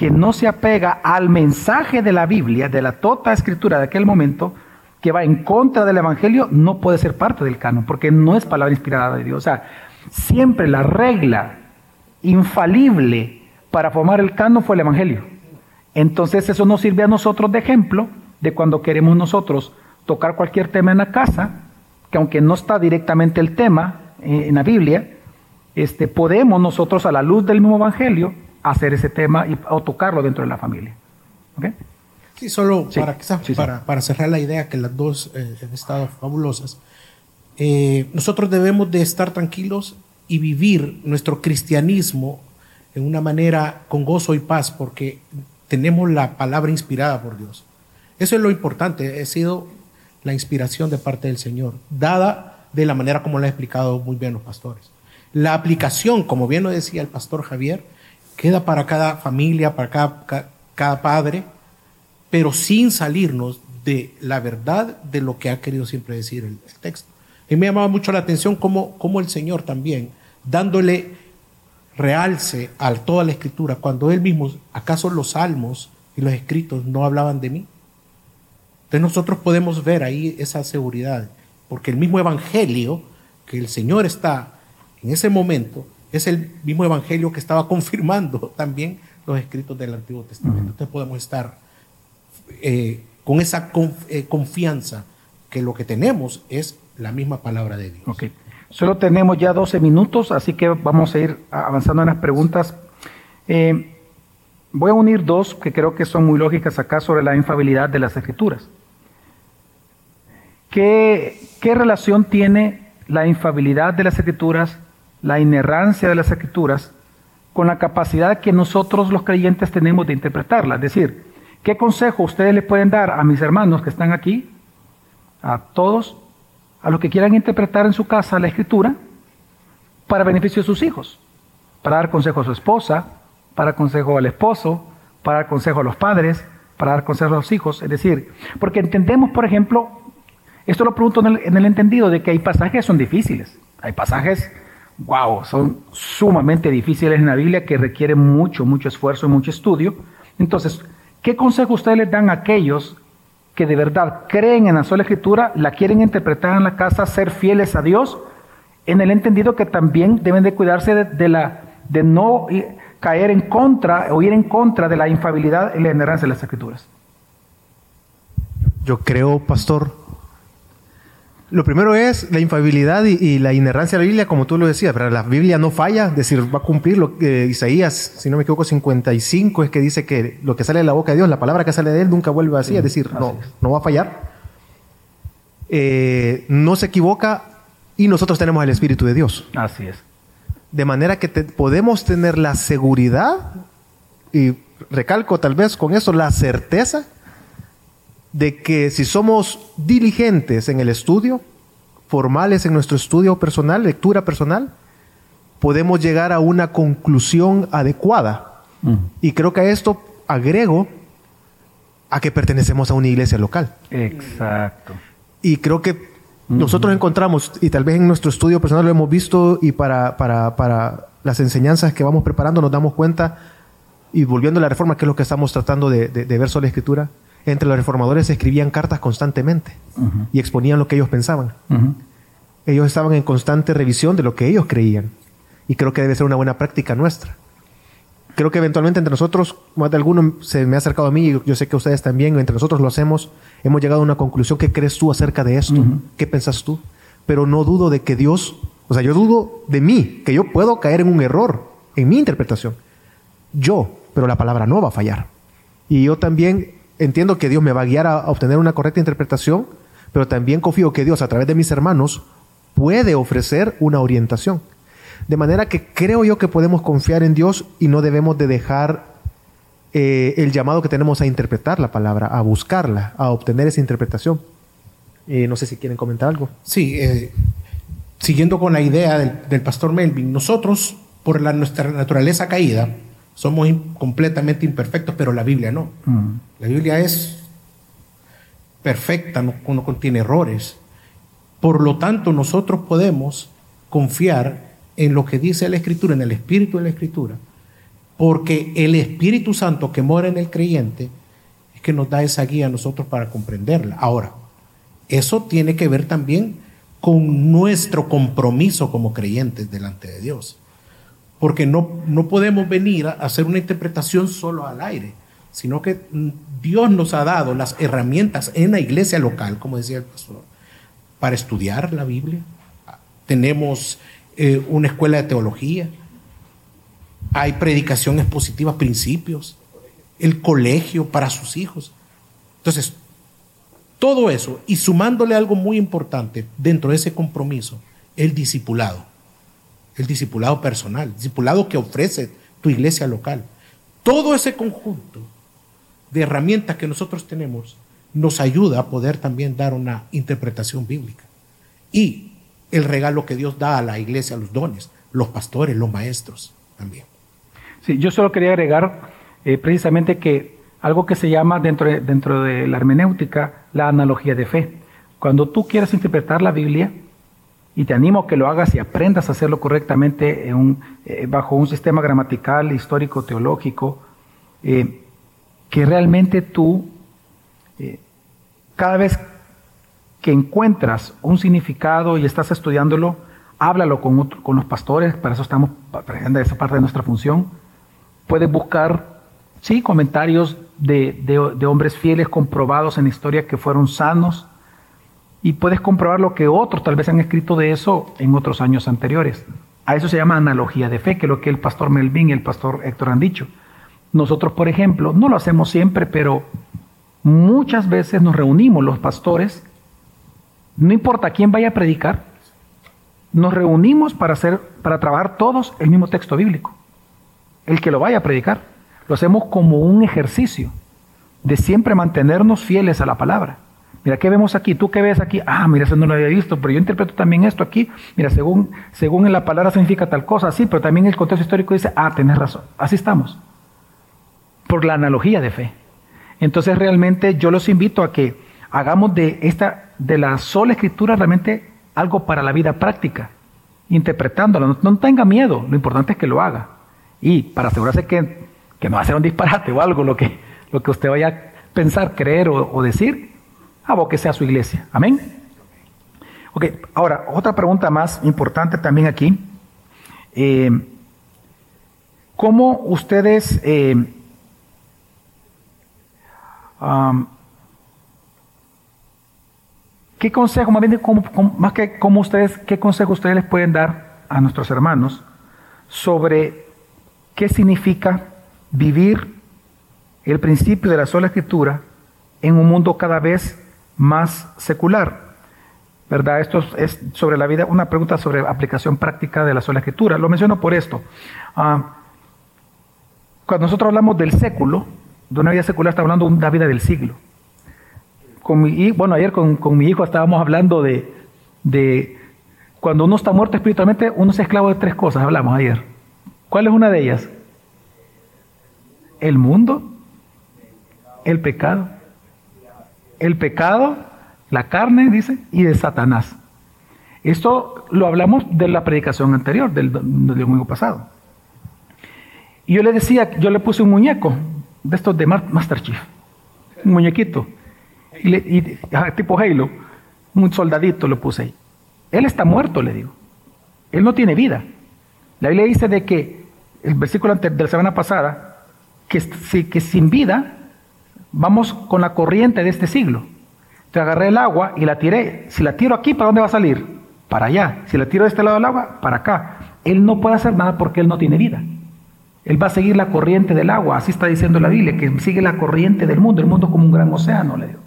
que no se apega al mensaje de la Biblia, de la toda escritura de aquel momento, que va en contra del Evangelio, no puede ser parte del canon, porque no es palabra inspirada de Dios. O sea, siempre la regla infalible para formar el canon fue el Evangelio. Entonces eso nos sirve a nosotros de ejemplo de cuando queremos nosotros tocar cualquier tema en la casa, que aunque no está directamente el tema eh, en la Biblia, este, podemos nosotros a la luz del mismo Evangelio hacer ese tema y, o tocarlo dentro de la familia. Sí, solo para, para, cerrar la idea que las dos eh, han estado fabulosas. Eh, nosotros debemos de estar tranquilos y vivir nuestro cristianismo en una manera con gozo y paz porque tenemos la palabra inspirada por Dios. Eso es lo importante, ha sido la inspiración de parte del Señor, dada de la manera como lo han explicado muy bien los pastores. La aplicación, como bien lo decía el pastor Javier, queda para cada familia, para cada, padre, pero sin salirnos de la verdad de lo que ha querido siempre decir el, texto. Y me llamaba mucho la atención cómo, cómo, el Señor también, dándole realce a toda la escritura, cuando Él mismo, ¿acaso los salmos y los escritos no hablaban de mí? Entonces nosotros podemos ver ahí esa seguridad, porque el mismo Evangelio que el Señor está en ese momento es el mismo evangelio que estaba confirmando *laughs* también los escritos del Antiguo Testamento. Entonces podemos estar eh, con esa eh, confianza que lo que tenemos es la misma palabra de Dios. Ok. Solo tenemos ya 12 minutos, así que vamos a ir avanzando en las preguntas. Eh, voy a unir dos que creo que son muy lógicas acá sobre la infabilidad de las escrituras. ¿Qué, qué relación tiene la infabilidad de las escrituras la inerrancia de las escrituras con la capacidad que nosotros los creyentes tenemos de interpretarla. Es decir, ¿qué consejo ustedes le pueden dar a mis hermanos que están aquí, a todos, a los que quieran interpretar en su casa la escritura, para beneficio de sus hijos? Para dar consejo a su esposa, para consejo al esposo, para dar consejo a los padres, para dar consejo a los hijos. Es decir, porque entendemos, por ejemplo, esto lo pregunto en el, en el entendido de que hay pasajes que son difíciles. Hay pasajes wow, son sumamente difíciles en la Biblia que requieren mucho, mucho esfuerzo y mucho estudio. Entonces, ¿qué consejo ustedes les dan a aquellos que de verdad creen en la sola escritura, la quieren interpretar en la casa, ser fieles a Dios, en el entendido que también deben de cuidarse de, la, de no caer en contra o ir en contra de la infabilidad y la inerrancia de las escrituras? Yo creo, pastor, lo primero es la infabilidad y, la inerrancia de la Biblia, como tú lo decías, pero la Biblia no falla, es decir, va a cumplir lo que Isaías, si no me equivoco, 55 es que dice que lo que sale de la boca de Dios, la palabra que sale de él nunca vuelve así, es decir, no, no va a fallar. Eh, no se equivoca y nosotros tenemos el Espíritu de Dios. Así es. De manera que podemos tener la seguridad y recalco tal vez con eso la certeza de que si somos diligentes en el estudio, formales en nuestro estudio personal, lectura personal, podemos llegar a una conclusión adecuada. Y creo que a esto agrego a que pertenecemos a una iglesia local. Exacto. Y creo que nosotros encontramos, y tal vez en nuestro estudio personal lo hemos visto, y para, para, para las enseñanzas que vamos preparando nos damos cuenta, y volviendo a la reforma, que es lo que estamos tratando de, de, de ver sobre la escritura, entre los reformadores escribían cartas constantemente y exponían lo que ellos pensaban. Ellos estaban en constante revisión de lo que ellos creían. Y creo que debe ser una buena práctica nuestra. Creo que eventualmente entre nosotros, más de alguno se me ha acercado a mí, y yo sé que ustedes también, entre nosotros lo hacemos, hemos llegado a una conclusión. ¿Qué crees tú acerca de esto? ¿Qué pensás tú? Pero no dudo de que Dios, o sea, yo dudo de mí, que yo puedo caer en un error en mi interpretación. Yo, pero la palabra no va a fallar. Y yo también entiendo que Dios me va a guiar a, obtener una correcta interpretación, pero también confío que Dios a través de mis hermanos puede ofrecer una orientación. De manera que creo yo que podemos confiar en Dios y no debemos de dejar eh, el llamado que tenemos a interpretar la palabra, a buscarla, a obtener esa interpretación. Eh, no sé si quieren comentar algo. Sí, eh, siguiendo con la idea del, pastor Melvin, nosotros, por la, nuestra naturaleza caída, somos completamente imperfectos, pero la Biblia no. Mm. La Biblia es perfecta, no, no contiene errores. Por lo tanto, nosotros podemos confiar en lo que dice la Escritura, en el Espíritu de la Escritura, porque el Espíritu Santo que mora en el creyente es que nos da esa guía a nosotros para comprenderla. Ahora, eso tiene que ver también con nuestro compromiso como creyentes delante de Dios porque no, no podemos venir a hacer una interpretación solo al aire, sino que Dios nos ha dado las herramientas en la iglesia local, como decía el pastor, para estudiar la Biblia. Tenemos eh, una escuela de teología, hay predicación expositiva, principios, el colegio para sus hijos. Entonces, todo eso, y sumándole algo muy importante dentro de ese compromiso, el discipulado el discipulado personal, el discipulado que ofrece tu iglesia local. Todo ese conjunto de herramientas que nosotros tenemos nos ayuda a poder también dar una interpretación bíblica. Y el regalo que Dios da a la iglesia, los dones, los pastores, los maestros también. Sí, yo solo quería agregar eh, precisamente que algo que se llama dentro de, dentro de la hermenéutica la analogía de fe. Cuando tú quieres interpretar la Biblia, y te animo a que lo hagas y aprendas a hacerlo correctamente eh, bajo un sistema gramatical, histórico, teológico, eh, que realmente tú, eh, cada vez que encuentras un significado y estás estudiándolo, háblalo con, con los pastores, para eso estamos, para esa parte de nuestra función. Puedes buscar, sí, comentarios de, de hombres fieles comprobados en la historia que fueron sanos, y puedes comprobar lo que otros tal vez han escrito de eso en otros años anteriores. A eso se llama analogía de fe, que es lo que el pastor Melvin y el pastor Héctor han dicho. Nosotros, por ejemplo, no lo hacemos siempre, pero muchas veces nos reunimos los pastores, no importa quién vaya a predicar, nos reunimos para hacer, para trabajar todos el mismo texto bíblico. el que lo vaya a predicar. Lo hacemos como un ejercicio de siempre mantenernos fieles a la palabra. Mira, ¿qué vemos aquí? ¿Tú qué ves aquí? Ah, mira, eso no lo había visto, pero yo interpreto también esto aquí. Mira, según, según en la palabra significa tal cosa, sí, pero también el contexto histórico dice, ah, tenés razón. Así estamos. Por la analogía de fe. Entonces, realmente yo los invito a que hagamos de esta, de la sola escritura realmente algo para la vida práctica, interpretándola. No, no tenga miedo, lo importante es que lo haga. Y para asegurarse que, que no va a ser un disparate o algo lo que, lo que usted vaya a pensar, creer o decir, que sea su iglesia. Amén. Ok, ahora, otra pregunta más importante también aquí. Eh, ¿Cómo ustedes... Eh, ¿Qué consejo, más bien, más que cómo ustedes, qué consejo ustedes les pueden dar a nuestros hermanos sobre qué significa vivir el principio de la sola escritura en un mundo cada vez más secular. ¿Verdad? Esto es sobre la vida, una pregunta sobre aplicación práctica de la sola escritura. Lo menciono por esto. Ah, cuando nosotros hablamos del século, de una vida secular, estamos hablando de una vida del siglo. Con bueno, ayer con, con, mi hijo estábamos hablando de, de cuando uno está muerto espiritualmente, uno es esclavo de tres cosas, hablamos ayer. ¿Cuál es una de ellas? El mundo, el pecado el pecado, la carne, dice, y de Satanás. Esto lo hablamos de la predicación anterior, del, domingo pasado. Y yo le decía, yo le puse un muñeco de estos de Master Chief, un muñequito, y, tipo Halo, un soldadito lo puse ahí. Él está muerto, le digo. Él no tiene vida. La Biblia dice de que, el versículo de la semana pasada, que, que sin vida vamos con la corriente de este siglo. Te agarré el agua y la tiré. Si la tiro aquí, ¿para dónde va a salir? Para allá. Si la tiro de este lado del agua, para acá. Él no puede hacer nada porque él no tiene vida. Él va a seguir la corriente del agua. Así está diciendo la Biblia, que sigue la corriente del mundo. El mundo como un gran océano, le digo.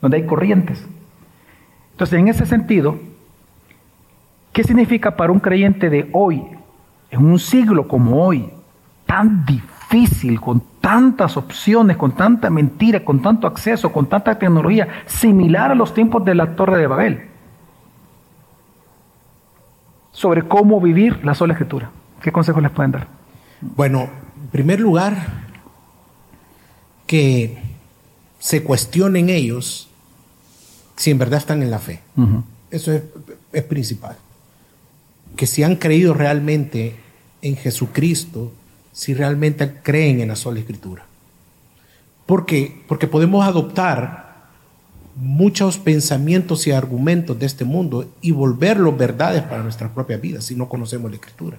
Donde hay corrientes. Entonces, en ese sentido, ¿qué significa para un creyente de hoy, en un siglo como hoy, tan difícil, con tantas opciones, con tanta mentira, con tanto acceso, con tanta tecnología, similar a los tiempos de la Torre de Babel, sobre cómo vivir la sola escritura. ¿Qué consejos les pueden dar? Bueno, en primer lugar, que se cuestionen ellos si en verdad están en la fe. Eso es, es principal. Que si han creído realmente en Jesucristo, si realmente creen en la sola escritura. ¿Por qué? Porque podemos adoptar muchos pensamientos y argumentos de este mundo y volverlos verdades para nuestra propia vida si no conocemos la escritura.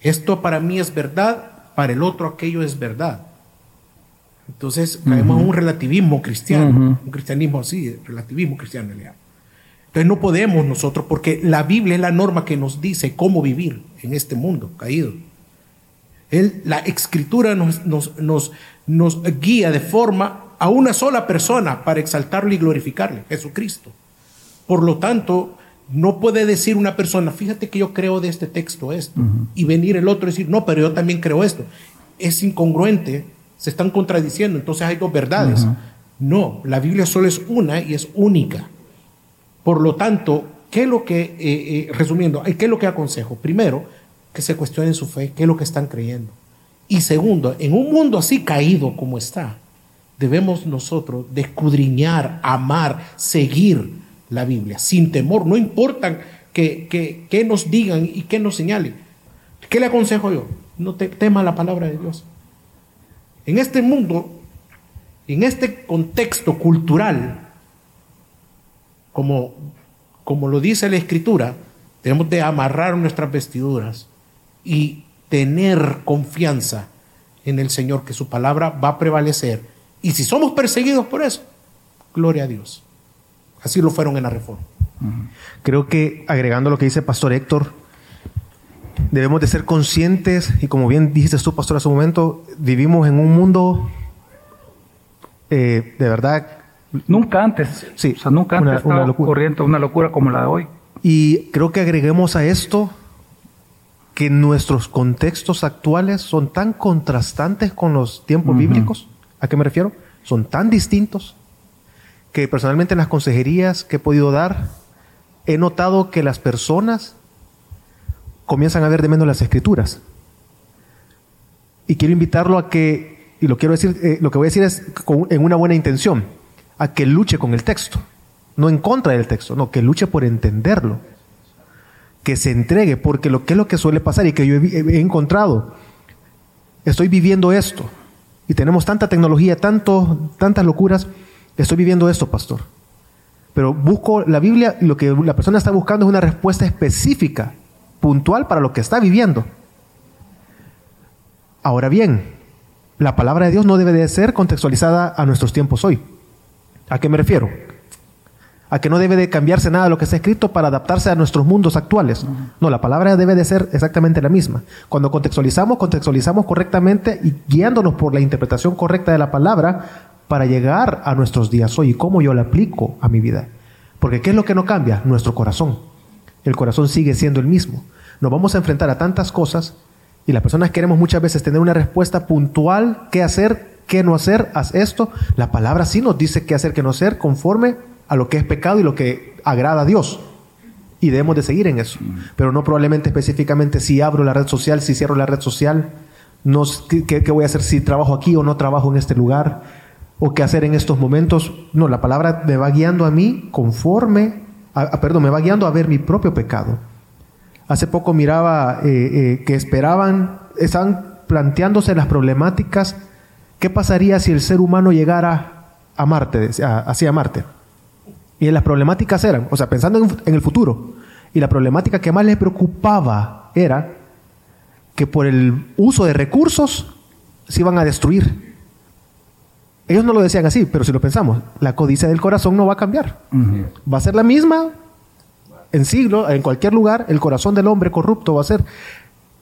Esto para mí es verdad, para el otro aquello es verdad. Entonces caemos un relativismo cristiano, un cristianismo así, relativismo cristiano Entonces no podemos nosotros, porque la Biblia es la norma que nos dice cómo vivir en este mundo caído la escritura nos, nos, nos, guía de forma a una sola persona para exaltarle y glorificarle, Jesucristo. Por lo tanto, no puede decir una persona, fíjate que yo creo de este texto esto, y venir el otro y decir, no, pero yo también creo esto. Es incongruente, se están contradiciendo, entonces hay dos verdades. No, la Biblia solo es una y es única. Por lo tanto, ¿qué es lo que, eh, eh, resumiendo, qué es lo que aconsejo? Primero, que se cuestionen su fe, qué es lo que están creyendo. Y segundo, en un mundo así caído como está, debemos nosotros descudriñar, amar, seguir la Biblia, sin temor, no importa que, que, nos digan y que nos señalen. ¿Qué le aconsejo yo? No te tema la palabra de Dios. En este mundo, en este contexto cultural, como, como lo dice la Escritura, tenemos de amarrar nuestras vestiduras y tener confianza en el Señor, que su palabra va a prevalecer. Y si somos perseguidos por eso, gloria a Dios. Así lo fueron en la reforma. Creo que agregando lo que dice Pastor Héctor, debemos de ser conscientes, y como bien dijiste tú, Pastor, hace un momento, vivimos en un mundo eh, de verdad... Nunca antes. Sí. O sea, nunca antes una, locura. corriente una locura como la de hoy. Y creo que agreguemos a esto que nuestros contextos actuales son tan contrastantes con los tiempos bíblicos. ¿A qué me refiero? Son tan distintos que personalmente en las consejerías que he podido dar, he notado que las personas comienzan a ver de menos las escrituras. Y quiero invitarlo a que, y lo quiero decir, eh, lo que voy a decir es en una buena intención, a que luche con el texto, no en contra del texto, no, que luche por entenderlo, que se entregue, porque lo que es lo que suele pasar y que yo he, encontrado, estoy viviendo esto, y tenemos tanta tecnología, tanto, tantas locuras, estoy viviendo esto, pastor. Pero busco la Biblia y lo que la persona está buscando es una respuesta específica, puntual para lo que está viviendo. Ahora bien, la palabra de Dios no debe de ser contextualizada a nuestros tiempos hoy. ¿A qué me refiero? A que no debe de cambiarse nada de lo que está escrito para adaptarse a nuestros mundos actuales. No, la palabra debe de ser exactamente la misma. Cuando contextualizamos, contextualizamos correctamente y guiándonos por la interpretación correcta de la palabra para llegar a nuestros días hoy y cómo yo la aplico a mi vida. Porque ¿qué es lo que no cambia? Nuestro corazón. El corazón sigue siendo el mismo. Nos vamos a enfrentar a tantas cosas y las personas queremos muchas veces tener una respuesta puntual, qué hacer, qué no hacer, haz esto. La palabra sí nos dice qué hacer, qué no hacer, conforme a lo que es pecado y lo que agrada a Dios. Y debemos de seguir en eso. Pero no probablemente específicamente si abro la red social, si cierro la red social, no, qué, voy a hacer si trabajo aquí o no trabajo en este lugar, o qué hacer en estos momentos. No, la palabra me va guiando a mí conforme, perdón, me va guiando a ver mi propio pecado. Hace poco miraba eh, eh, que esperaban, estaban planteándose las problemáticas, ¿qué pasaría si el ser humano llegara a Marte, hacia Marte? Y las problemáticas eran, o sea, pensando en, el futuro, y la problemática que más les preocupaba era que por el uso de recursos se iban a destruir. Ellos no lo decían así, pero si lo pensamos, la codicia del corazón no va a cambiar. Va a ser la misma en siglo, en cualquier lugar, el corazón del hombre corrupto va a ser.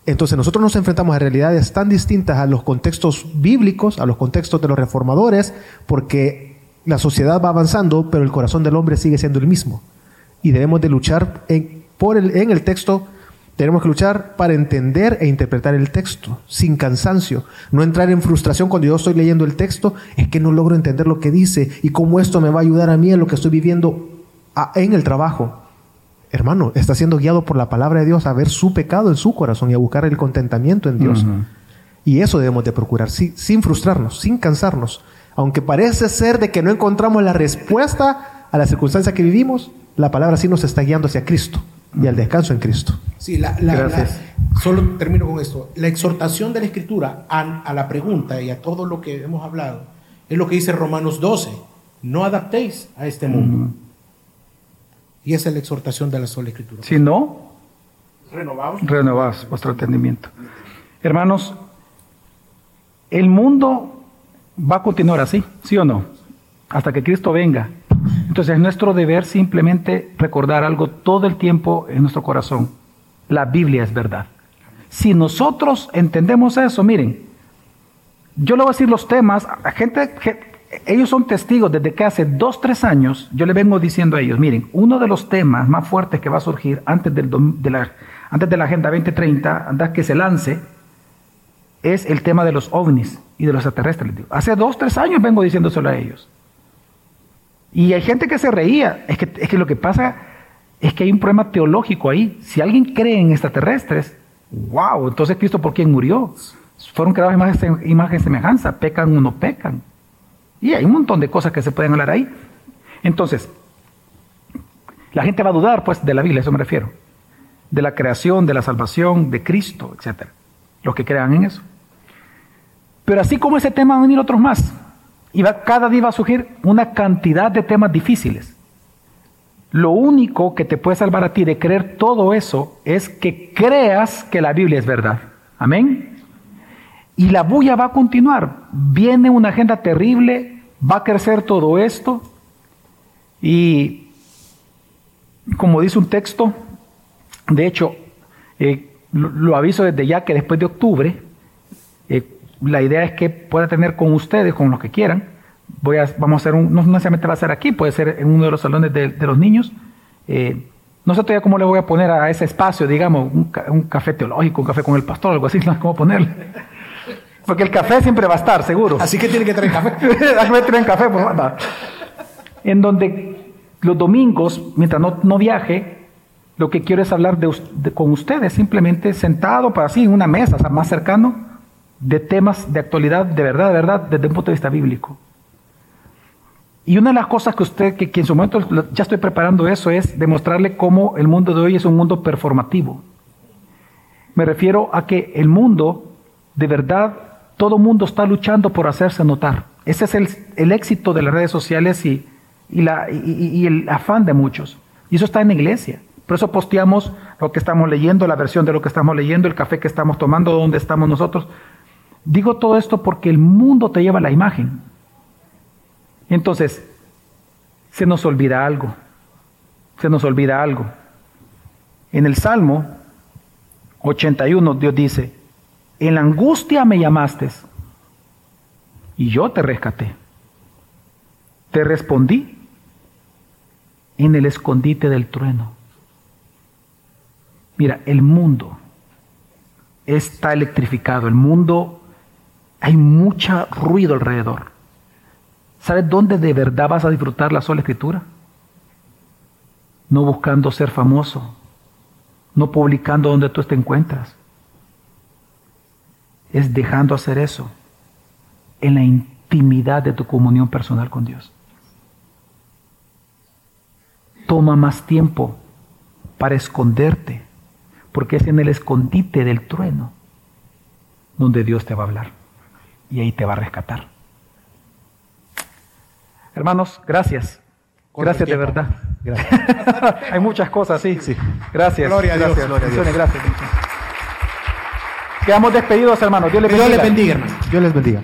Entonces nosotros nos enfrentamos a realidades tan distintas a los contextos bíblicos, a los contextos de los reformadores, porque la sociedad va avanzando, pero el corazón del hombre sigue siendo el mismo. Y debemos de luchar en, por el, en el texto, tenemos que luchar para entender e interpretar el texto, sin cansancio. No entrar en frustración cuando yo estoy leyendo el texto, es que no logro entender lo que dice y cómo esto me va a ayudar a mí en lo que estoy viviendo en el trabajo hermano, está siendo guiado por la palabra de Dios a ver su pecado en su corazón y a buscar el contentamiento en Dios. Y eso debemos de procurar, sin frustrarnos, sin cansarnos. Aunque parece ser de que no encontramos la respuesta a la circunstancia que vivimos, la palabra sí nos está guiando hacia Cristo y al descanso en Cristo. Sí, la, Gracias. solo termino con esto. La exhortación de la Escritura a, la pregunta y a todo lo que hemos hablado es lo que dice Romanos 12. No adaptéis a este mundo. Y esa es la exhortación de la sola escritura. Si no, renovaos. vuestro entendimiento. Hermanos, el mundo va a continuar así, ¿sí o no? Hasta que Cristo venga. Entonces es nuestro deber simplemente recordar algo todo el tiempo en nuestro corazón. La Biblia es verdad. Si nosotros entendemos eso, miren, yo le voy a decir los temas, a gente, ellos son testigos desde que hace dos, tres años, yo le vengo diciendo a ellos, miren, uno de los temas más fuertes que va a surgir antes, del, de, la, antes de la Agenda 2030, antes que se lance, es el tema de los ovnis y de los extraterrestres. Hace dos, tres años vengo diciéndoselo a ellos. Y hay gente que se reía. Es que, es que lo que pasa es que hay un problema teológico ahí. Si alguien cree en extraterrestres, wow, entonces Cristo por quién murió. Fueron creados imagen, imagen semejanza, pecan o no pecan. Y hay un montón de cosas que se pueden hablar ahí. Entonces, la gente va a dudar, pues, de la Biblia, a eso me refiero. De la creación, de la salvación, de Cristo, etc. Los que crean en eso. Pero así como ese tema van a venir otros más. Y va, cada día va a surgir una cantidad de temas difíciles. Lo único que te puede salvar a ti de creer todo eso es que creas que la Biblia es verdad. Amén. Y la bulla va a continuar. Viene una agenda terrible va a crecer todo esto y como dice un texto, de hecho, eh, lo, aviso desde ya que después de octubre, la idea es que pueda tener con ustedes, con los que quieran, voy a, vamos a hacer un, no necesariamente va a ser aquí, puede ser en uno de los salones de, los niños, eh, No sé todavía cómo le voy a poner a ese espacio, digamos, un, café teológico, un café con el pastor, algo así, *laughs* no sé cómo ponerle. Porque el café siempre va a estar, seguro. Así que tiene que traer café. *laughs* traer café, pues En donde los domingos, mientras no, no viaje, lo que quiero es hablar de, con ustedes, simplemente sentado para así en una mesa, más cercano, de temas de actualidad, de verdad, de verdad, desde un punto de vista bíblico. Y una de las cosas que usted, que, en su momento ya estoy preparando eso, es demostrarle cómo el mundo de hoy es un mundo performativo. Me refiero a que el mundo, de verdad, todo mundo está luchando por hacerse notar. Ese es el, éxito de las redes sociales y, la, y, el afán de muchos. Y eso está en la iglesia. Por eso posteamos lo que estamos leyendo, la versión de lo que estamos leyendo, el café que estamos tomando, dónde estamos nosotros. Digo todo esto porque el mundo te lleva la imagen. Entonces, se nos olvida algo. Se nos olvida algo. En el Salmo 81 Dios dice, en la angustia me llamaste y yo te rescaté. Te respondí en el escondite del trueno. Mira, el mundo está electrificado, el mundo hay mucho ruido alrededor. ¿Sabes dónde de verdad vas a disfrutar la sola escritura? No buscando ser famoso, no publicando donde tú te encuentras. Es dejando hacer eso en la intimidad de tu comunión personal con Dios. Toma más tiempo para esconderte, porque es en el escondite del trueno donde Dios te va a hablar y ahí te va a rescatar. Hermanos, gracias. Gracias de verdad. *laughs* Hay muchas cosas, sí. sí. Gracias. Gloria a Dios. Gracias. Gracias. Quedamos despedidos, hermanos. Dios les bendiga. Dios les bendiga, Dios les bendiga.